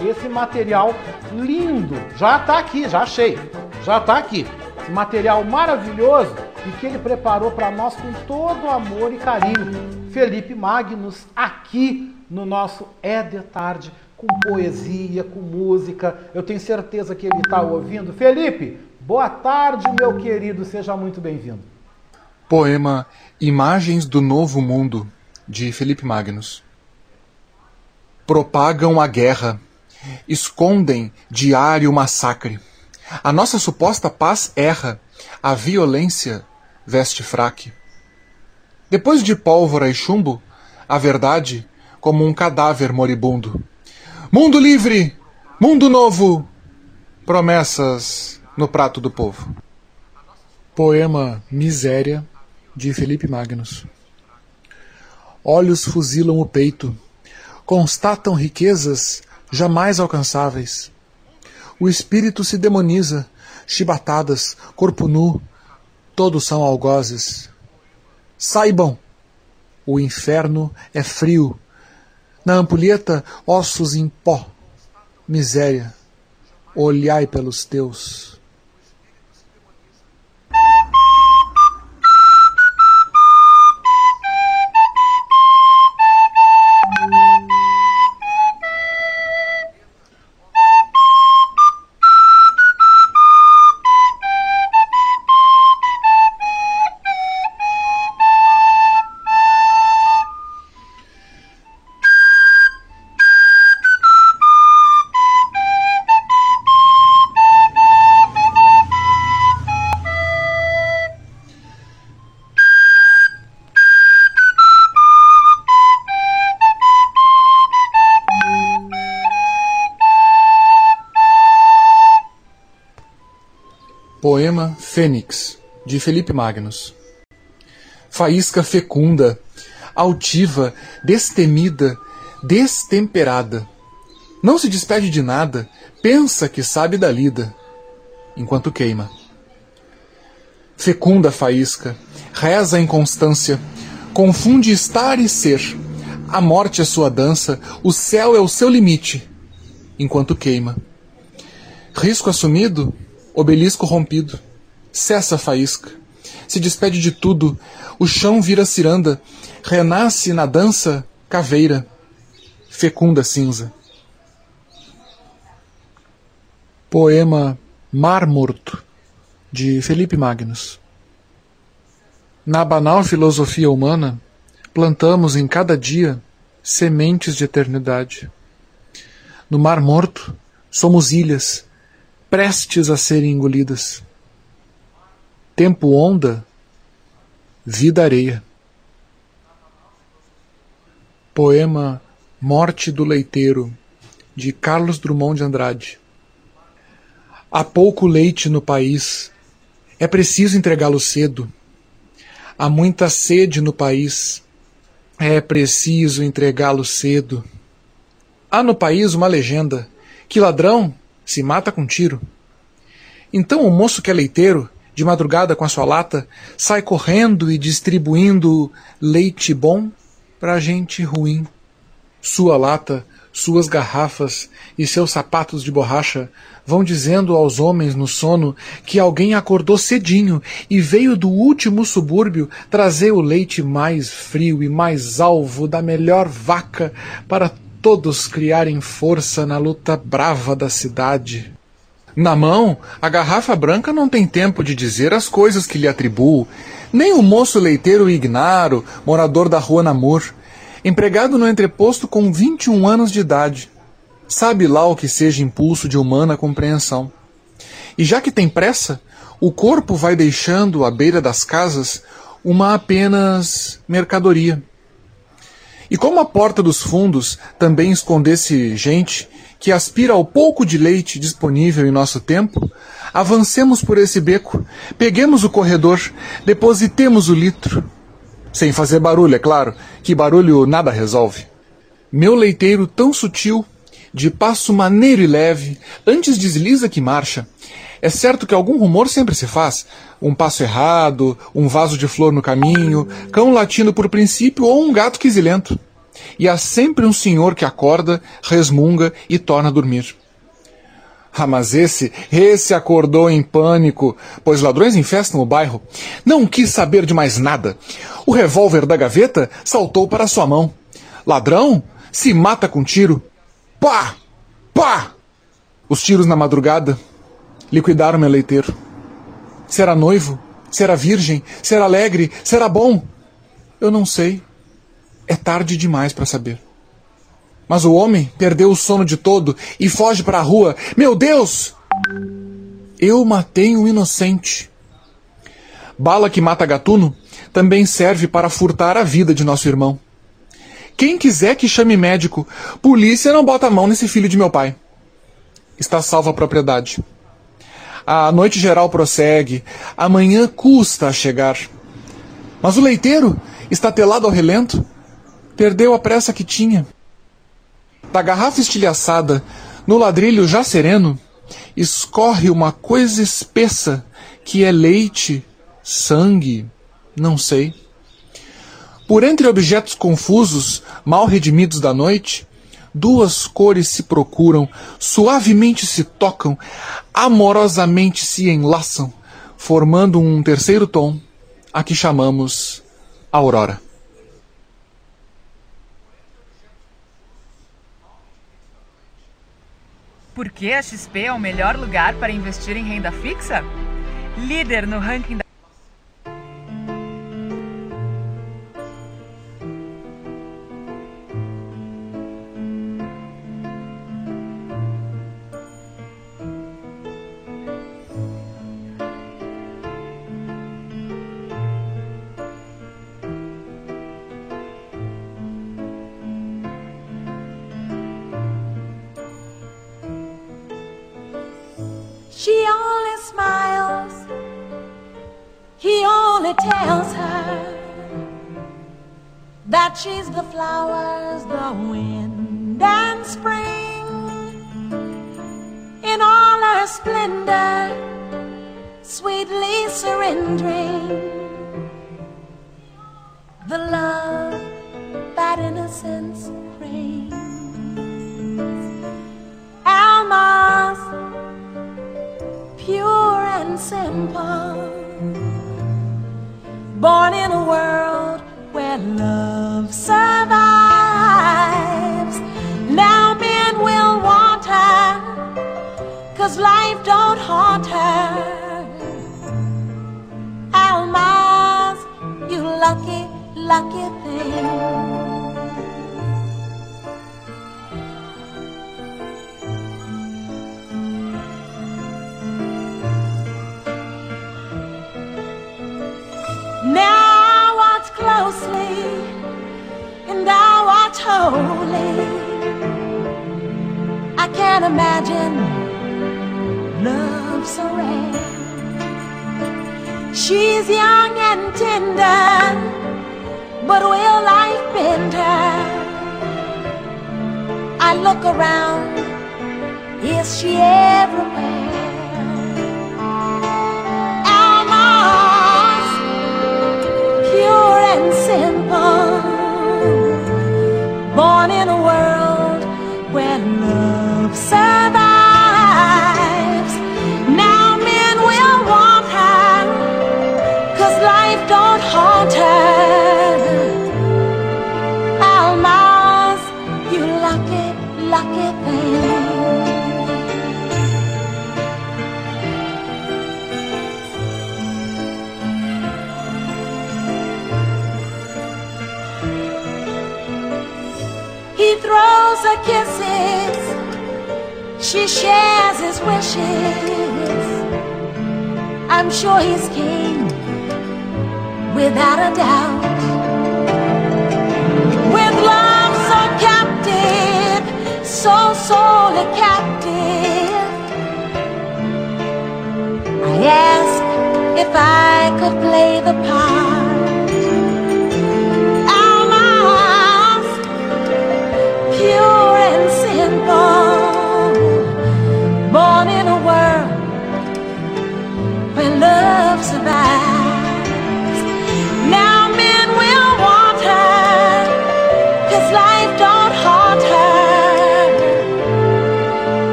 esse material lindo. Já está aqui, já achei. Já está aqui. Esse material maravilhoso e que ele preparou para nós com todo amor e carinho. Felipe Magnus aqui no nosso É de Tarde, com poesia, com música. Eu tenho certeza que ele está ouvindo. Felipe, boa tarde, meu querido. Seja muito bem-vindo. Poema Imagens do Novo Mundo, de Felipe Magnus. Propagam a guerra, escondem diário massacre. A nossa suposta paz erra, a violência veste fraque. Depois de pólvora e chumbo, a verdade como um cadáver moribundo. Mundo livre! Mundo novo! Promessas no prato do povo. Poema Miséria, de Felipe Magnus. Olhos fuzilam o peito, constatam riquezas jamais alcançáveis. O espírito se demoniza, chibatadas, corpo nu, todos são algozes. Saibam, o inferno é frio, na ampulheta ossos em pó, miséria, olhai pelos teus. Poema Fênix, de Felipe Magnus. Faísca fecunda, altiva, destemida, destemperada. Não se despede de nada, pensa que sabe da lida, enquanto queima. Fecunda faísca, reza a inconstância, confunde estar e ser. A morte é sua dança, o céu é o seu limite, enquanto queima. Risco assumido, Obelisco rompido. Cessa a faísca. Se despede de tudo. O chão vira ciranda. Renasce na dança caveira. Fecunda cinza. Poema Mar Morto, de Felipe Magnus. Na banal filosofia humana, plantamos em cada dia sementes de eternidade. No Mar Morto, somos ilhas prestes a serem engolidas. Tempo onda, vida areia. Poema Morte do Leiteiro, de Carlos Drummond de Andrade. Há pouco leite no país, é preciso entregá-lo cedo. Há muita sede no país, é preciso entregá-lo cedo. Há no país uma legenda que ladrão se mata com tiro. Então o moço que é leiteiro, de madrugada com a sua lata, sai correndo e distribuindo leite bom para gente ruim. Sua lata, suas garrafas e seus sapatos de borracha vão dizendo aos homens no sono que alguém acordou cedinho e veio do último subúrbio trazer o leite mais frio e mais alvo da melhor vaca para todos criarem força na luta brava da cidade. Na mão, a garrafa branca não tem tempo de dizer as coisas que lhe atribuo, nem o moço leiteiro Ignaro, morador da rua Namur, empregado no entreposto com 21 anos de idade. Sabe lá o que seja impulso de humana compreensão. E já que tem pressa, o corpo vai deixando à beira das casas uma apenas mercadoria. E como a porta dos fundos também escondesse gente que aspira ao pouco de leite disponível em nosso tempo, avancemos por esse beco, peguemos o corredor, depositemos o litro. Sem fazer barulho, é claro, que barulho nada resolve. Meu leiteiro tão sutil, de passo maneiro e leve, antes desliza que marcha. É certo que algum rumor sempre se faz. Um passo errado, um vaso de flor no caminho, cão latindo por princípio ou um gato quisilento. E há sempre um senhor que acorda, resmunga e torna a dormir. Ah, mas esse, esse acordou em pânico, pois ladrões infestam o bairro. Não quis saber de mais nada. O revólver da gaveta saltou para sua mão. Ladrão se mata com tiro. Pá! Pá! Os tiros na madrugada liquidaram meu leiteiro. Será noivo? Será virgem? Será alegre? Será bom? Eu não sei. é tarde demais para saber. Mas o homem perdeu o sono de todo e foge para a rua. Meu Deus! Eu matei um inocente. Bala que mata gatuno também serve para furtar a vida de nosso irmão. Quem quiser que chame médico, polícia não bota a mão nesse filho de meu pai. Está salva a propriedade. A noite geral prossegue, amanhã custa a chegar. Mas o leiteiro está telado ao relento, perdeu a pressa que tinha. Da garrafa estilhaçada, no ladrilho já sereno, escorre uma coisa espessa que é leite, sangue, não sei. Por entre objetos confusos, mal redimidos da noite, duas cores se procuram, suavemente se tocam, amorosamente se enlaçam, formando um terceiro tom, a que chamamos aurora. Por que a XP é o melhor lugar para investir em renda fixa? Líder no ranking da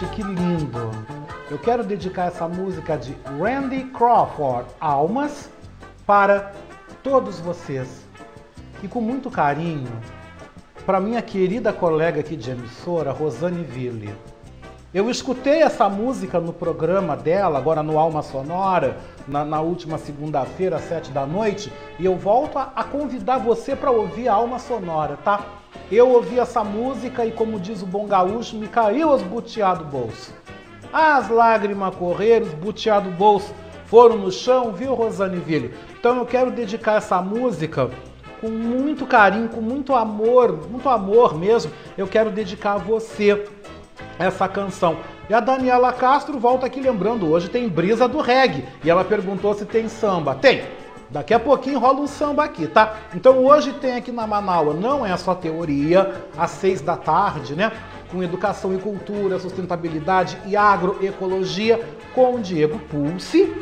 Gente, que lindo! Eu quero dedicar essa música de Randy Crawford, Almas, para todos vocês. E com muito carinho, para minha querida colega aqui de emissora, Rosane Ville. Eu escutei essa música no programa dela, agora no Alma Sonora, na, na última segunda-feira, às sete da noite, e eu volto a, a convidar você para ouvir a Alma Sonora, tá? Eu ouvi essa música e, como diz o bom gaúcho, me caiu os butiá do bolso. As lágrimas correram, os butiá do bolso foram no chão, viu, Rosane Ville? Então eu quero dedicar essa música com muito carinho, com muito amor, muito amor mesmo. Eu quero dedicar a você essa canção. E a Daniela Castro volta aqui lembrando, hoje tem brisa do reggae. E ela perguntou se tem samba. Tem! Daqui a pouquinho rola um samba aqui, tá? Então hoje tem aqui na Manaus, não é só teoria, às seis da tarde, né? Com educação e cultura, sustentabilidade e agroecologia, com Diego Pulse.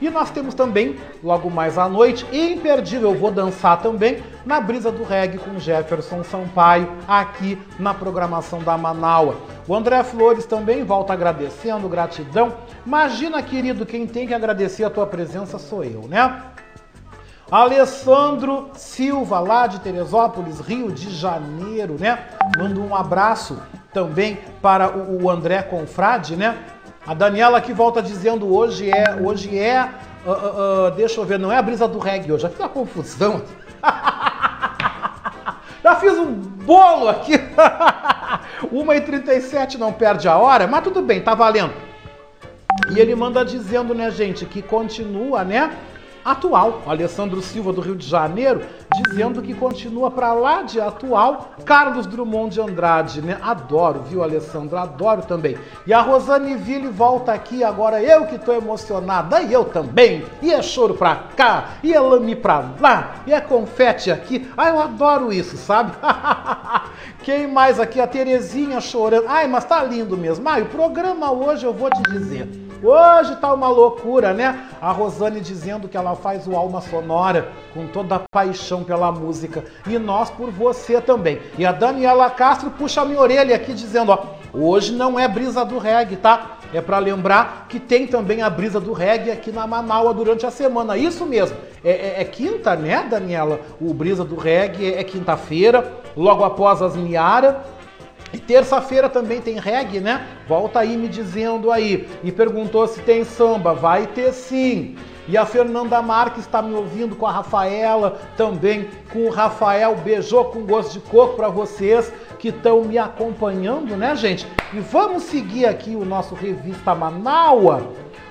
E nós temos também, logo mais à noite, imperdível, eu vou dançar também, na brisa do reggae com Jefferson Sampaio, aqui na programação da Manaua. O André Flores também volta agradecendo, gratidão. Imagina, querido, quem tem que agradecer a tua presença sou eu, né? Alessandro Silva, lá de Teresópolis, Rio de Janeiro, né? Mando um abraço também para o André Confrade, né? A Daniela aqui volta dizendo hoje é, hoje é, uh, uh, uh, deixa eu ver, não é a brisa do reggae hoje, já fiz uma confusão. já fiz um bolo aqui. 1h37 não perde a hora, mas tudo bem, tá valendo. E ele manda dizendo, né, gente, que continua, né, atual. Alessandro Silva do Rio de Janeiro dizendo que continua para lá de atual. Carlos Drummond de Andrade, né? Adoro, viu, Alessandro? Adoro também. E a Rosane Ville volta aqui agora, eu que tô emocionada, e eu também. E é choro pra cá, e é lame pra lá, e é confete aqui. Ai, eu adoro isso, sabe? Quem mais aqui? A Terezinha chorando. Ai, mas tá lindo mesmo. Ai, o programa hoje eu vou te dizer. Hoje tá uma loucura, né? A Rosane dizendo que ela faz o alma sonora com toda a paixão pela música e nós por você também. E a Daniela Castro puxa a minha orelha aqui dizendo, ó, hoje não é brisa do reggae, tá? É para lembrar que tem também a brisa do reggae aqui na Manaua durante a semana. Isso mesmo. É, é, é quinta, né, Daniela? O brisa do reggae é, é quinta-feira, logo após as Miara. E terça-feira também tem reggae, né? Volta aí me dizendo aí. E perguntou se tem samba. Vai ter sim. E a Fernanda Marques está me ouvindo com a Rafaela, também com o Rafael. Beijou com gosto de coco para vocês que estão me acompanhando, né, gente? E vamos seguir aqui o nosso Revista Manaua,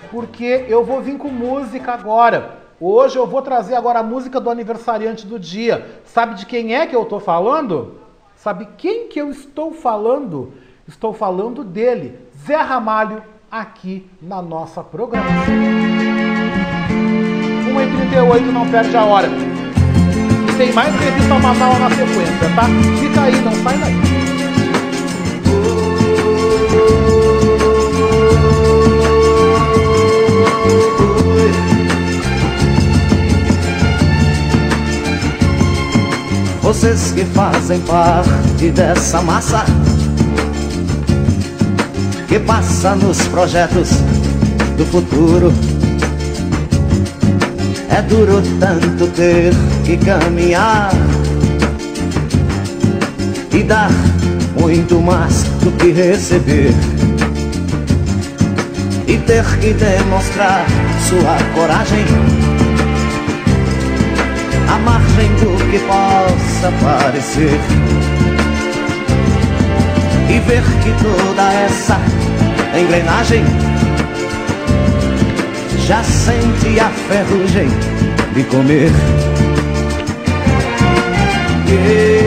porque eu vou vir com música agora. Hoje eu vou trazer agora a música do aniversariante do dia. Sabe de quem é que eu tô falando? Sabe quem que eu estou falando? Estou falando dele, Zé Ramalho, aqui na nossa programação. 1h38 não perde a hora. Tem mais revista Manaus na sequência, tá? Fica aí, não sai daí. Vocês que fazem parte dessa massa Que passa nos projetos do futuro É duro tanto ter que caminhar E dar muito mais do que receber E ter que demonstrar sua coragem. À margem do que possa parecer e ver que toda essa engrenagem já sente a ferrugem de comer. Eu,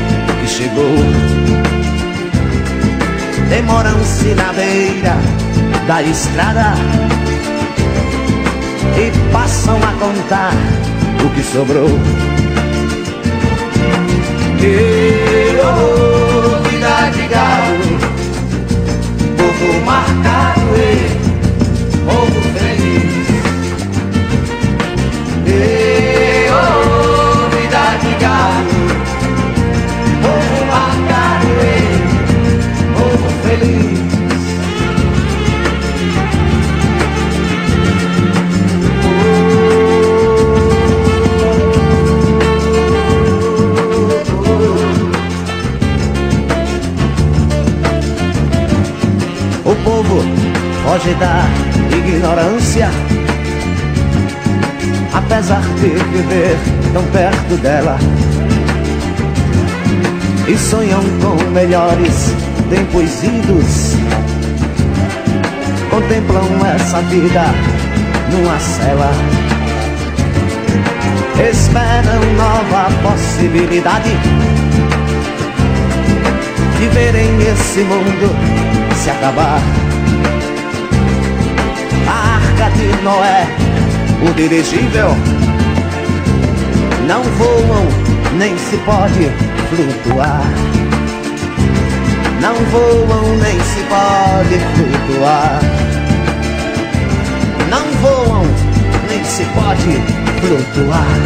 chegou. Demoram-se na beira da estrada e passam a contar o que sobrou. Que oh, vida de povo marcado e dela. E sonham com melhores tempos idos Contemplam essa vida numa cela. Esperam nova possibilidade De verem esse mundo se acabar. A arca de Noé, o dirigível, não voam, nem se pode flutuar. Não voam, nem se pode flutuar. Não voam, nem se pode flutuar.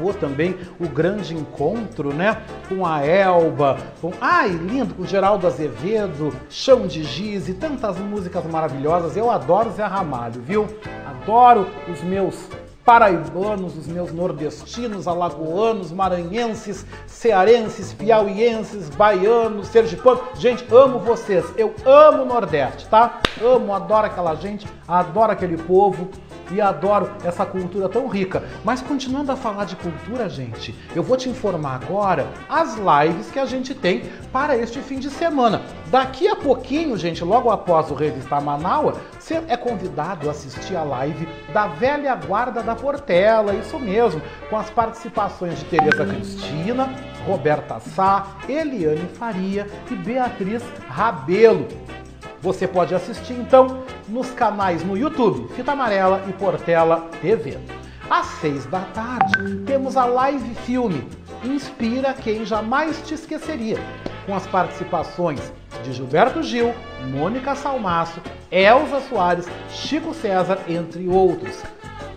Gravou também o grande encontro, né? Com a Elba, com. Ai, lindo, com Geraldo Azevedo, Chão de Giz e tantas músicas maravilhosas. Eu adoro Zé Ramalho, viu? Adoro os meus paraibanos, os meus nordestinos, alagoanos, maranhenses, cearenses, piauienses, baianos, sergipanos. Gente, amo vocês. Eu amo o Nordeste, tá? Amo, adoro aquela gente, adoro aquele povo e adoro essa cultura tão rica. Mas continuando a falar de cultura, gente, eu vou te informar agora as lives que a gente tem para este fim de semana. Daqui a pouquinho, gente, logo após o Revista Manaua, você é convidado a assistir a live da velha guarda da Portela, isso mesmo, com as participações de Tereza Cristina, Roberta Sá, Eliane Faria e Beatriz Rabelo. Você pode assistir então nos canais no YouTube, Fita Amarela e Portela TV. Às seis da tarde, temos a live filme Inspira Quem Jamais Te Esqueceria, com as participações de Gilberto Gil, Mônica Salmaço, Elza Soares, Chico César, entre outros.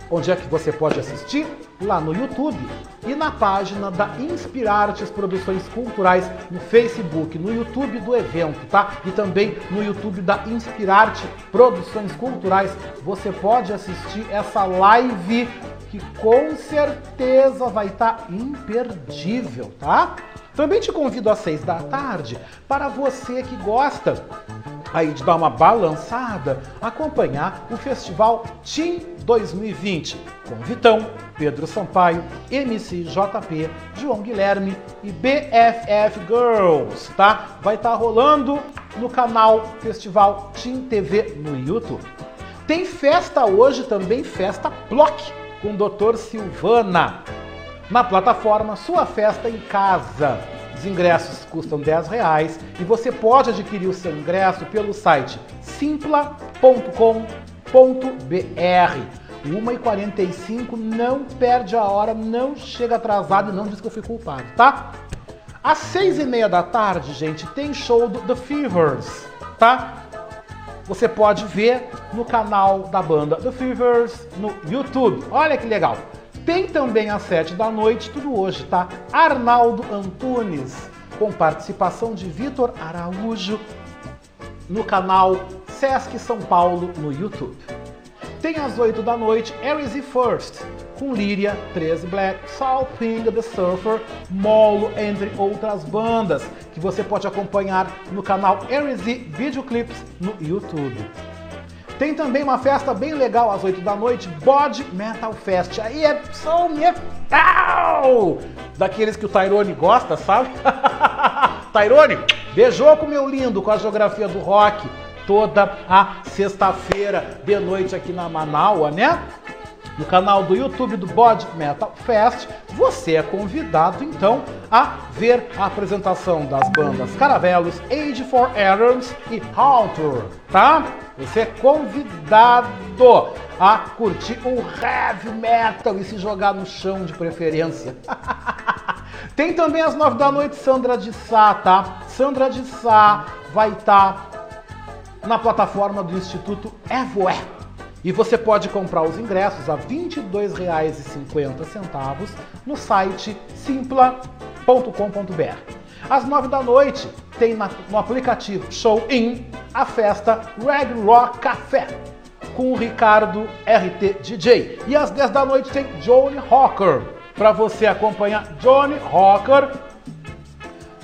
Onde é que você pode assistir? Lá no YouTube e na página da Inspirartes Produções Culturais no Facebook, no YouTube do evento, tá? E também no YouTube da Inspirarte Produções Culturais. Você pode assistir essa live que com certeza vai estar imperdível, tá? Também te convido às seis da tarde para você que gosta aí de dar uma balançada, acompanhar o Festival Team 2020 com Vitão, Pedro Sampaio, MC JP, João Guilherme e BFF Girls, tá? Vai estar rolando no canal Festival Team TV no YouTube. Tem festa hoje também, festa Ploc, com o Dr. Silvana. Na plataforma Sua Festa em Casa. Os ingressos custam 10 reais e você pode adquirir o seu ingresso pelo site simpla.com.br. 1h45, não perde a hora, não chega atrasado e não diz que eu fui culpado, tá? Às seis e meia da tarde, gente, tem show do The Fevers, tá? Você pode ver no canal da banda The Fevers no YouTube. Olha que legal. Tem também às sete da noite, tudo hoje, tá? Arnaldo Antunes, com participação de Vitor Araújo no canal Sesc São Paulo no YouTube. Tem às 8 da noite Aries First, com Líria, 13 Black, Sal Ping, The Surfer, Molo, entre outras bandas, que você pode acompanhar no canal Aries Videoclips no YouTube. Tem também uma festa bem legal às 8 da noite, Body Metal Fest. Aí é som metal! Daqueles que o Tyrone gosta, sabe? Tyrone, beijoco meu lindo com a geografia do rock toda a sexta-feira de noite aqui na Manaua, né? No canal do YouTube do Body Metal Fest, você é convidado então a ver a apresentação das bandas Caravelos, Age for Errands e Halter, tá? Você é convidado a curtir o heavy metal e se jogar no chão de preferência. Tem também às nove da noite Sandra de Sá, tá? Sandra de Sá vai estar tá na plataforma do Instituto Evoé. E você pode comprar os ingressos a R$ 22,50 no site simpla.com.br. Às 9 da noite tem no aplicativo Show In a festa Red Rock Café com o Ricardo RT DJ. E às 10 da noite tem Johnny Hawker para você acompanhar Johnny Hawker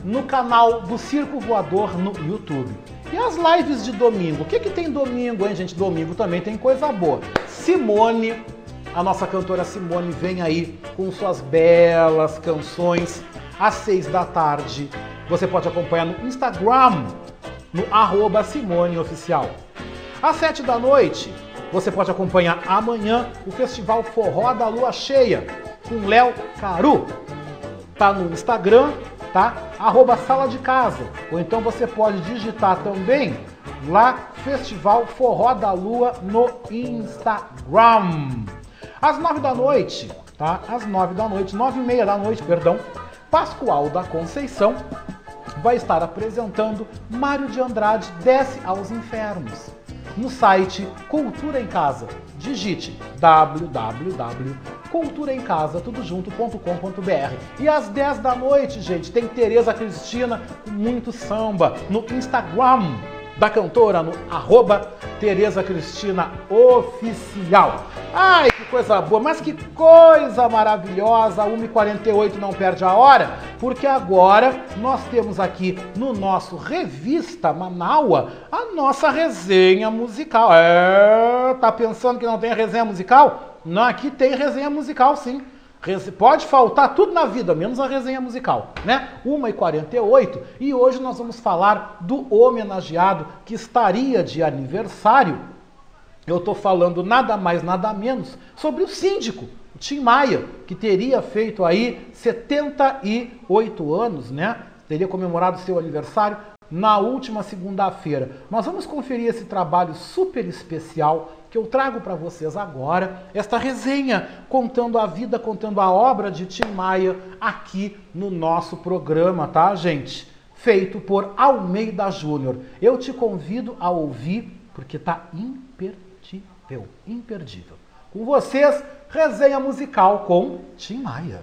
no canal do Circo Voador no YouTube. E as lives de domingo? O que, que tem domingo, hein, gente? Domingo também tem coisa boa. Simone, a nossa cantora Simone, vem aí com suas belas canções às seis da tarde. Você pode acompanhar no Instagram, no arroba Simone Oficial. Às sete da noite, você pode acompanhar amanhã o Festival Forró da Lua Cheia com Léo Caru. Tá no Instagram tá? Arroba Sala de Casa. Ou então você pode digitar também lá Festival Forró da Lua no Instagram. Às nove da noite, tá? Às nove da noite, nove e meia da noite, perdão, Pascoal da Conceição vai estar apresentando Mário de Andrade Desce aos Infernos no site Cultura em Casa. Digite www.culturaemcasa.com.br. E às 10 da noite, gente, tem Tereza Cristina com muito samba no Instagram da cantora no arroba Tereza Cristina Oficial. Ai, que coisa boa, mas que coisa maravilhosa! 1h48 não perde a hora, porque agora nós temos aqui no nosso Revista Manaua a nossa resenha musical. É, tá pensando que não tem resenha musical? Não, aqui tem resenha musical sim. Pode faltar tudo na vida, menos a resenha musical, né? 1h48 e hoje nós vamos falar do homenageado que estaria de aniversário. Eu estou falando nada mais, nada menos sobre o síndico, o Tim Maia, que teria feito aí 78 anos, né? Teria comemorado seu aniversário na última segunda-feira. Nós vamos conferir esse trabalho super especial que eu trago para vocês agora, esta resenha contando a vida, contando a obra de Tim Maia aqui no nosso programa, tá, gente? Feito por Almeida Júnior. Eu te convido a ouvir porque tá imperdível, imperdível. Com vocês, resenha musical com Tim Maia.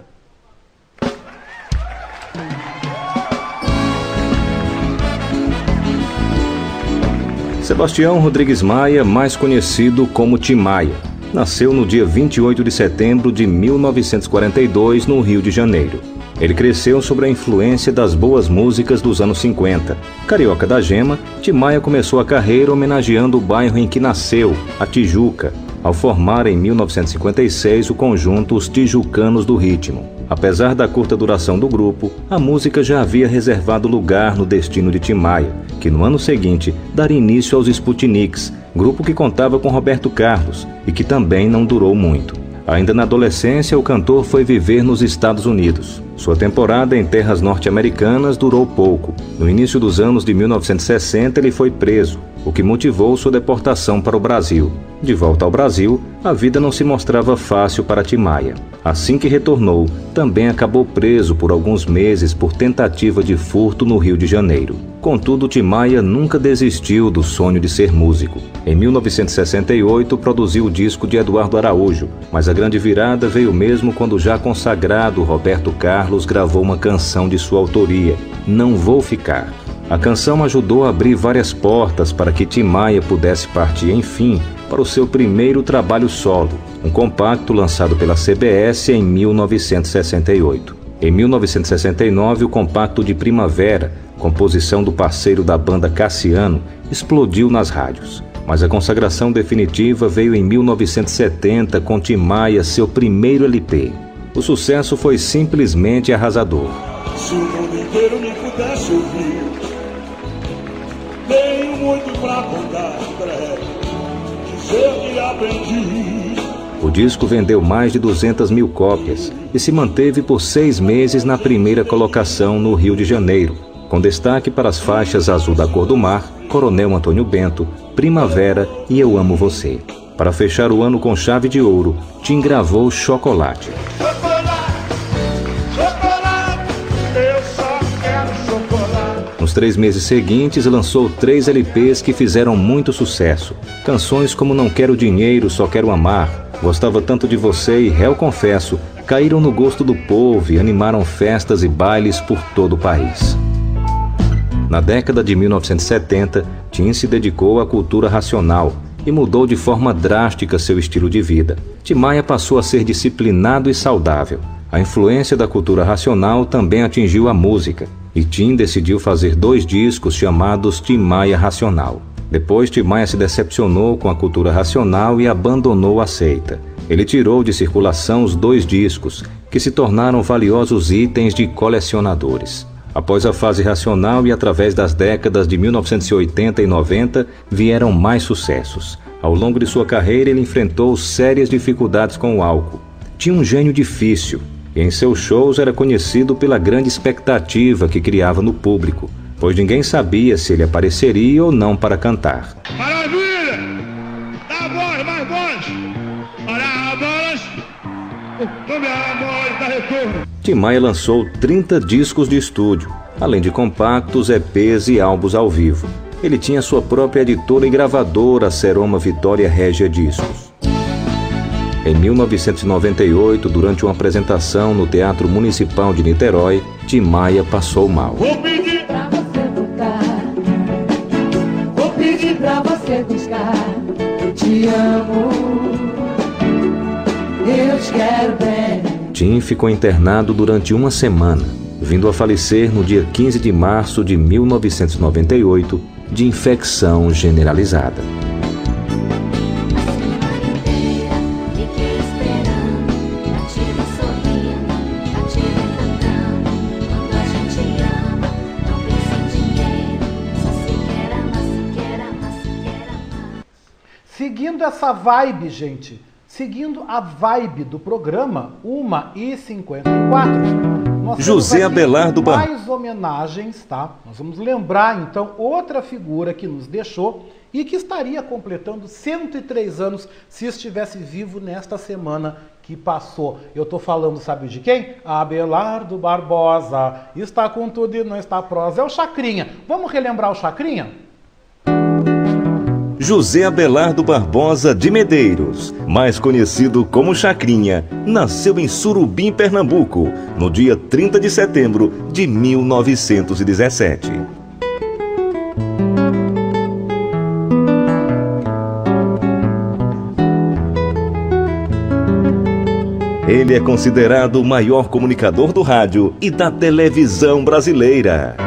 Sebastião Rodrigues Maia, mais conhecido como Tim Maia, nasceu no dia 28 de setembro de 1942 no Rio de Janeiro. Ele cresceu sob a influência das boas músicas dos anos 50. Carioca da Gema, Tim Maia começou a carreira homenageando o bairro em que nasceu, a Tijuca, ao formar em 1956 o conjunto Os Tijucanos do Ritmo. Apesar da curta duração do grupo, a música já havia reservado lugar no destino de Tim Maia, que no ano seguinte daria início aos Sputniks, grupo que contava com Roberto Carlos e que também não durou muito. Ainda na adolescência, o cantor foi viver nos Estados Unidos. Sua temporada em terras norte-americanas durou pouco. No início dos anos de 1960, ele foi preso, o que motivou sua deportação para o Brasil. De volta ao Brasil, a vida não se mostrava fácil para Timaya. Assim que retornou, também acabou preso por alguns meses por tentativa de furto no Rio de Janeiro. Contudo, Timaya nunca desistiu do sonho de ser músico. Em 1968, produziu o disco de Eduardo Araújo, mas a grande virada veio mesmo quando já consagrado Roberto Carlos gravou uma canção de sua autoria, Não Vou Ficar. A canção ajudou a abrir várias portas para que Tim Maia pudesse partir, enfim, para o seu primeiro trabalho solo, um compacto lançado pela CBS em 1968. Em 1969, o compacto de Primavera, composição do parceiro da banda Cassiano, explodiu nas rádios. Mas a consagração definitiva veio em 1970 com Tim Maia, seu primeiro LP. O sucesso foi simplesmente arrasador. Se o mundo inteiro me pudesse ouvir, tenho muito pra contar pra dizer que aprendi. O disco vendeu mais de 200 mil cópias e se manteve por seis meses na primeira colocação no Rio de Janeiro, com destaque para as faixas Azul da Cor do Mar, Coronel Antônio Bento, Primavera e Eu Amo Você. Para fechar o ano com chave de ouro, Tim gravou Chocolate. Três meses seguintes, lançou três LPs que fizeram muito sucesso. Canções como Não Quero Dinheiro, Só Quero Amar, Gostava Tanto de Você e Réu Confesso caíram no gosto do povo e animaram festas e bailes por todo o país. Na década de 1970, Tim se dedicou à cultura racional e mudou de forma drástica seu estilo de vida. Tim Maia passou a ser disciplinado e saudável. A influência da cultura racional também atingiu a música, e Tim decidiu fazer dois discos chamados Tim Maia Racional. Depois, Tim Maia se decepcionou com a cultura racional e abandonou a seita. Ele tirou de circulação os dois discos, que se tornaram valiosos itens de colecionadores. Após a fase racional e através das décadas de 1980 e 90, vieram mais sucessos. Ao longo de sua carreira, ele enfrentou sérias dificuldades com o álcool. Tinha um gênio difícil em seus shows era conhecido pela grande expectativa que criava no público, pois ninguém sabia se ele apareceria ou não para cantar. Maravilha! Dá voz, mais voz! Olha a dá retorno! Tim Maia lançou 30 discos de estúdio, além de compactos, EPs e álbuns ao vivo. Ele tinha sua própria editora e gravadora, Seroma Vitória Régia Discos. Em 1998, durante uma apresentação no Teatro Municipal de Niterói, Tim Maia passou mal. Vou pedir pra você voltar. Vou pedir pra você buscar. Eu te amo. Eu te quero bem. Tim ficou internado durante uma semana, vindo a falecer no dia 15 de março de 1998 de infecção generalizada. Essa vibe, gente, seguindo a vibe do programa, 1h54, nós José Abelardo mais homenagens, tá? Nós vamos lembrar, então, outra figura que nos deixou e que estaria completando 103 anos se estivesse vivo nesta semana que passou. Eu tô falando, sabe de quem? Abelardo Barbosa. Está com tudo e não está prosa. É o Chacrinha. Vamos relembrar o Chacrinha? José Abelardo Barbosa de Medeiros, mais conhecido como Chacrinha, nasceu em Surubim, Pernambuco, no dia 30 de setembro de 1917. Ele é considerado o maior comunicador do rádio e da televisão brasileira.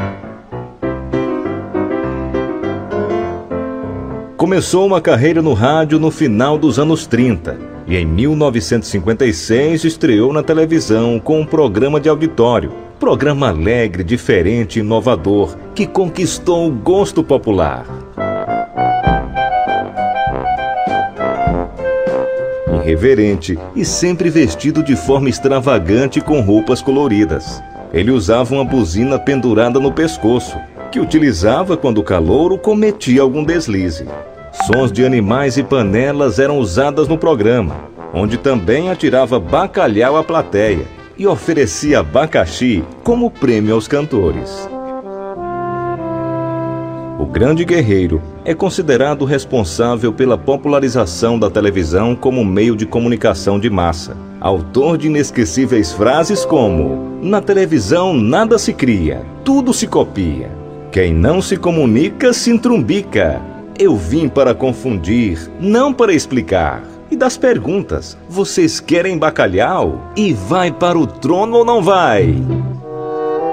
Começou uma carreira no rádio no final dos anos 30 e em 1956 estreou na televisão com um programa de auditório. Programa alegre, diferente e inovador que conquistou o gosto popular. Irreverente e sempre vestido de forma extravagante com roupas coloridas. Ele usava uma buzina pendurada no pescoço, que utilizava quando o calouro cometia algum deslize. Sons de animais e panelas eram usadas no programa, onde também atirava bacalhau à plateia e oferecia abacaxi como prêmio aos cantores. O grande guerreiro é considerado responsável pela popularização da televisão como meio de comunicação de massa. Autor de inesquecíveis frases como: Na televisão nada se cria, tudo se copia. Quem não se comunica se entrumbica. Eu vim para confundir, não para explicar. E das perguntas: vocês querem bacalhau? E vai para o trono ou não vai?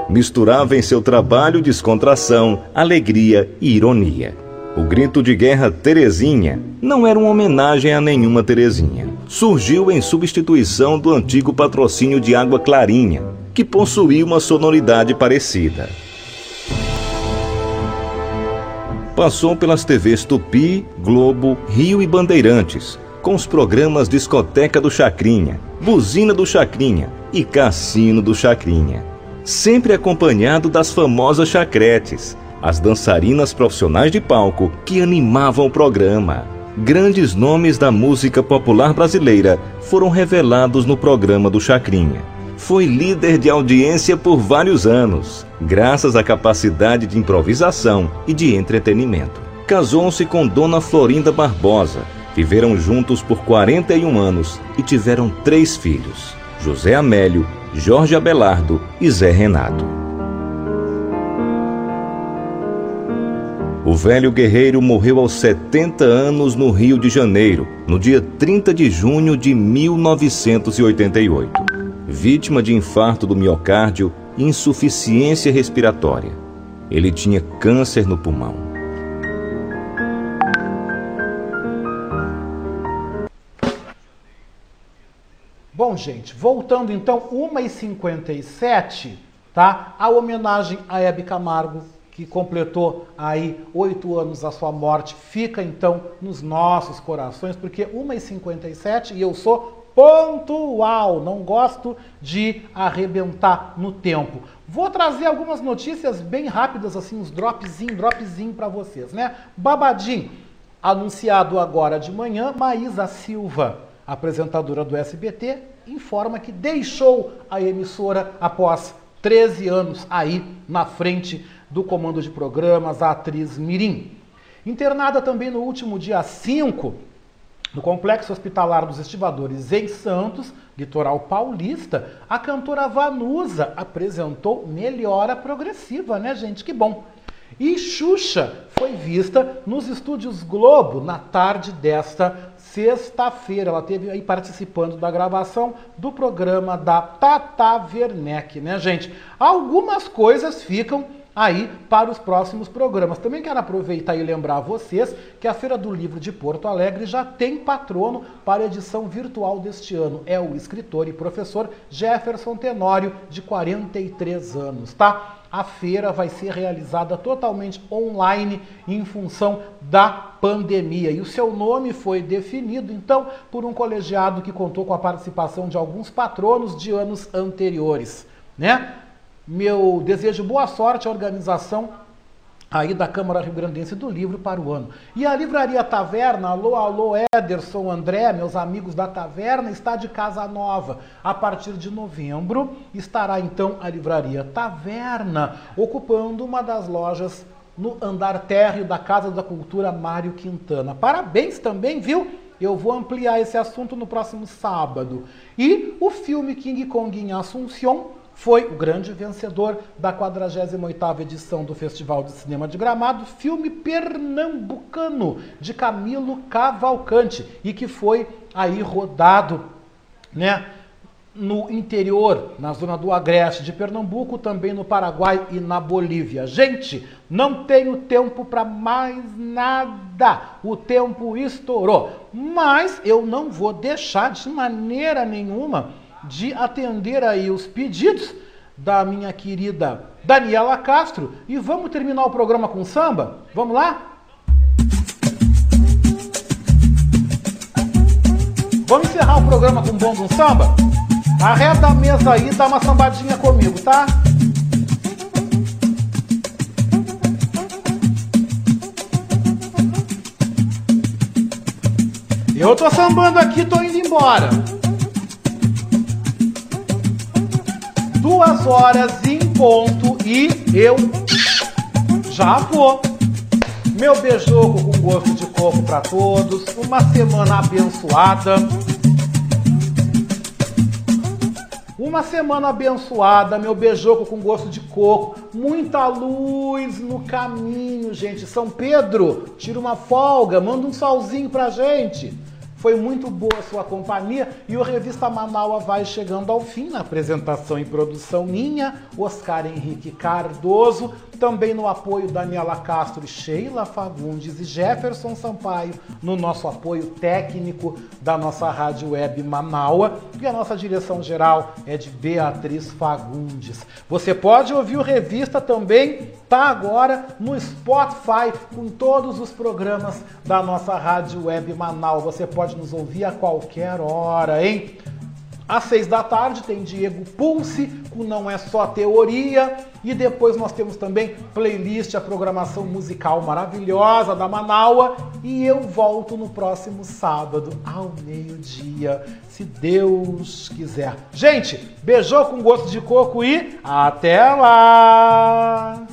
Misturava em seu trabalho descontração, alegria e ironia. O grito de guerra Terezinha não era uma homenagem a nenhuma Terezinha. Surgiu em substituição do antigo patrocínio de água Clarinha, que possuía uma sonoridade parecida. Passou pelas TVs Tupi, Globo, Rio e Bandeirantes, com os programas Discoteca do Chacrinha, Buzina do Chacrinha e Cassino do Chacrinha. Sempre acompanhado das famosas chacretes, as dançarinas profissionais de palco que animavam o programa. Grandes nomes da música popular brasileira foram revelados no programa do Chacrinha. Foi líder de audiência por vários anos, graças à capacidade de improvisação e de entretenimento. Casou-se com Dona Florinda Barbosa, viveram juntos por 41 anos e tiveram três filhos: José Amélio, Jorge Abelardo e Zé Renato. O velho guerreiro morreu aos 70 anos no Rio de Janeiro, no dia 30 de junho de 1988 vítima de infarto do miocárdio e insuficiência respiratória. Ele tinha câncer no pulmão. Bom, gente, voltando então, 1h57, tá? A homenagem a Hebe Camargo, que completou aí oito anos da sua morte, fica então nos nossos corações, porque 1h57 e eu sou pontual, não gosto de arrebentar no tempo. Vou trazer algumas notícias bem rápidas, assim, uns dropzinho, dropzinho para vocês, né? Babadinho, anunciado agora de manhã, Maísa Silva, apresentadora do SBT, informa que deixou a emissora após 13 anos aí na frente do comando de programas, a atriz Mirim. Internada também no último dia 5, no Complexo Hospitalar dos Estivadores em Santos, litoral paulista, a cantora Vanusa apresentou melhora progressiva, né, gente? Que bom! E Xuxa foi vista nos estúdios Globo na tarde desta sexta-feira. Ela teve aí participando da gravação do programa da Tata Werneck, né, gente? Algumas coisas ficam aí para os próximos programas. Também quero aproveitar e lembrar vocês que a Feira do Livro de Porto Alegre já tem patrono para a edição virtual deste ano. É o escritor e professor Jefferson Tenório, de 43 anos, tá? A feira vai ser realizada totalmente online em função da pandemia. E o seu nome foi definido, então, por um colegiado que contou com a participação de alguns patronos de anos anteriores, né? Meu desejo boa sorte à organização aí da Câmara Rio Grandense do Livro para o ano. E a Livraria Taverna, alô, alô, Ederson, André, meus amigos da Taverna, está de casa nova. A partir de novembro estará então a Livraria Taverna, ocupando uma das lojas no andar térreo da Casa da Cultura Mário Quintana. Parabéns também, viu? Eu vou ampliar esse assunto no próximo sábado. E o filme King Kong em Assunção foi o grande vencedor da 48ª edição do Festival de Cinema de Gramado, filme pernambucano de Camilo Cavalcante e que foi aí rodado, né, no interior, na zona do Agreste de Pernambuco, também no Paraguai e na Bolívia. Gente, não tenho tempo para mais nada. O tempo estourou. Mas eu não vou deixar de maneira nenhuma de atender aí os pedidos da minha querida Daniela Castro e vamos terminar o programa com samba? Vamos lá? Vamos encerrar o programa com bom do samba? Arreda a mesa aí e dá uma sambadinha comigo, tá? Eu tô sambando aqui, tô indo embora. Duas horas em ponto e eu já vou. Meu beijoco com gosto de coco para todos. Uma semana abençoada. Uma semana abençoada, meu beijoco com gosto de coco, muita luz no caminho, gente. São Pedro, tira uma folga, manda um solzinho pra gente. Foi muito boa a sua companhia e o Revista Manaua vai chegando ao fim na apresentação e produção minha, Oscar Henrique Cardoso, também no apoio Daniela Castro Sheila Fagundes e Jefferson Sampaio, no nosso apoio técnico da nossa rádio web Manaua e a nossa direção geral é de Beatriz Fagundes. Você pode ouvir o Revista também, tá agora no Spotify com todos os programas da nossa rádio web Manaus. Você pode nos ouvir a qualquer hora, hein? Às seis da tarde tem Diego Pulse, com Não É Só Teoria. E depois nós temos também playlist, a programação musical maravilhosa da Manaua. E eu volto no próximo sábado, ao meio-dia, se Deus quiser. Gente, beijou com gosto de coco e até lá!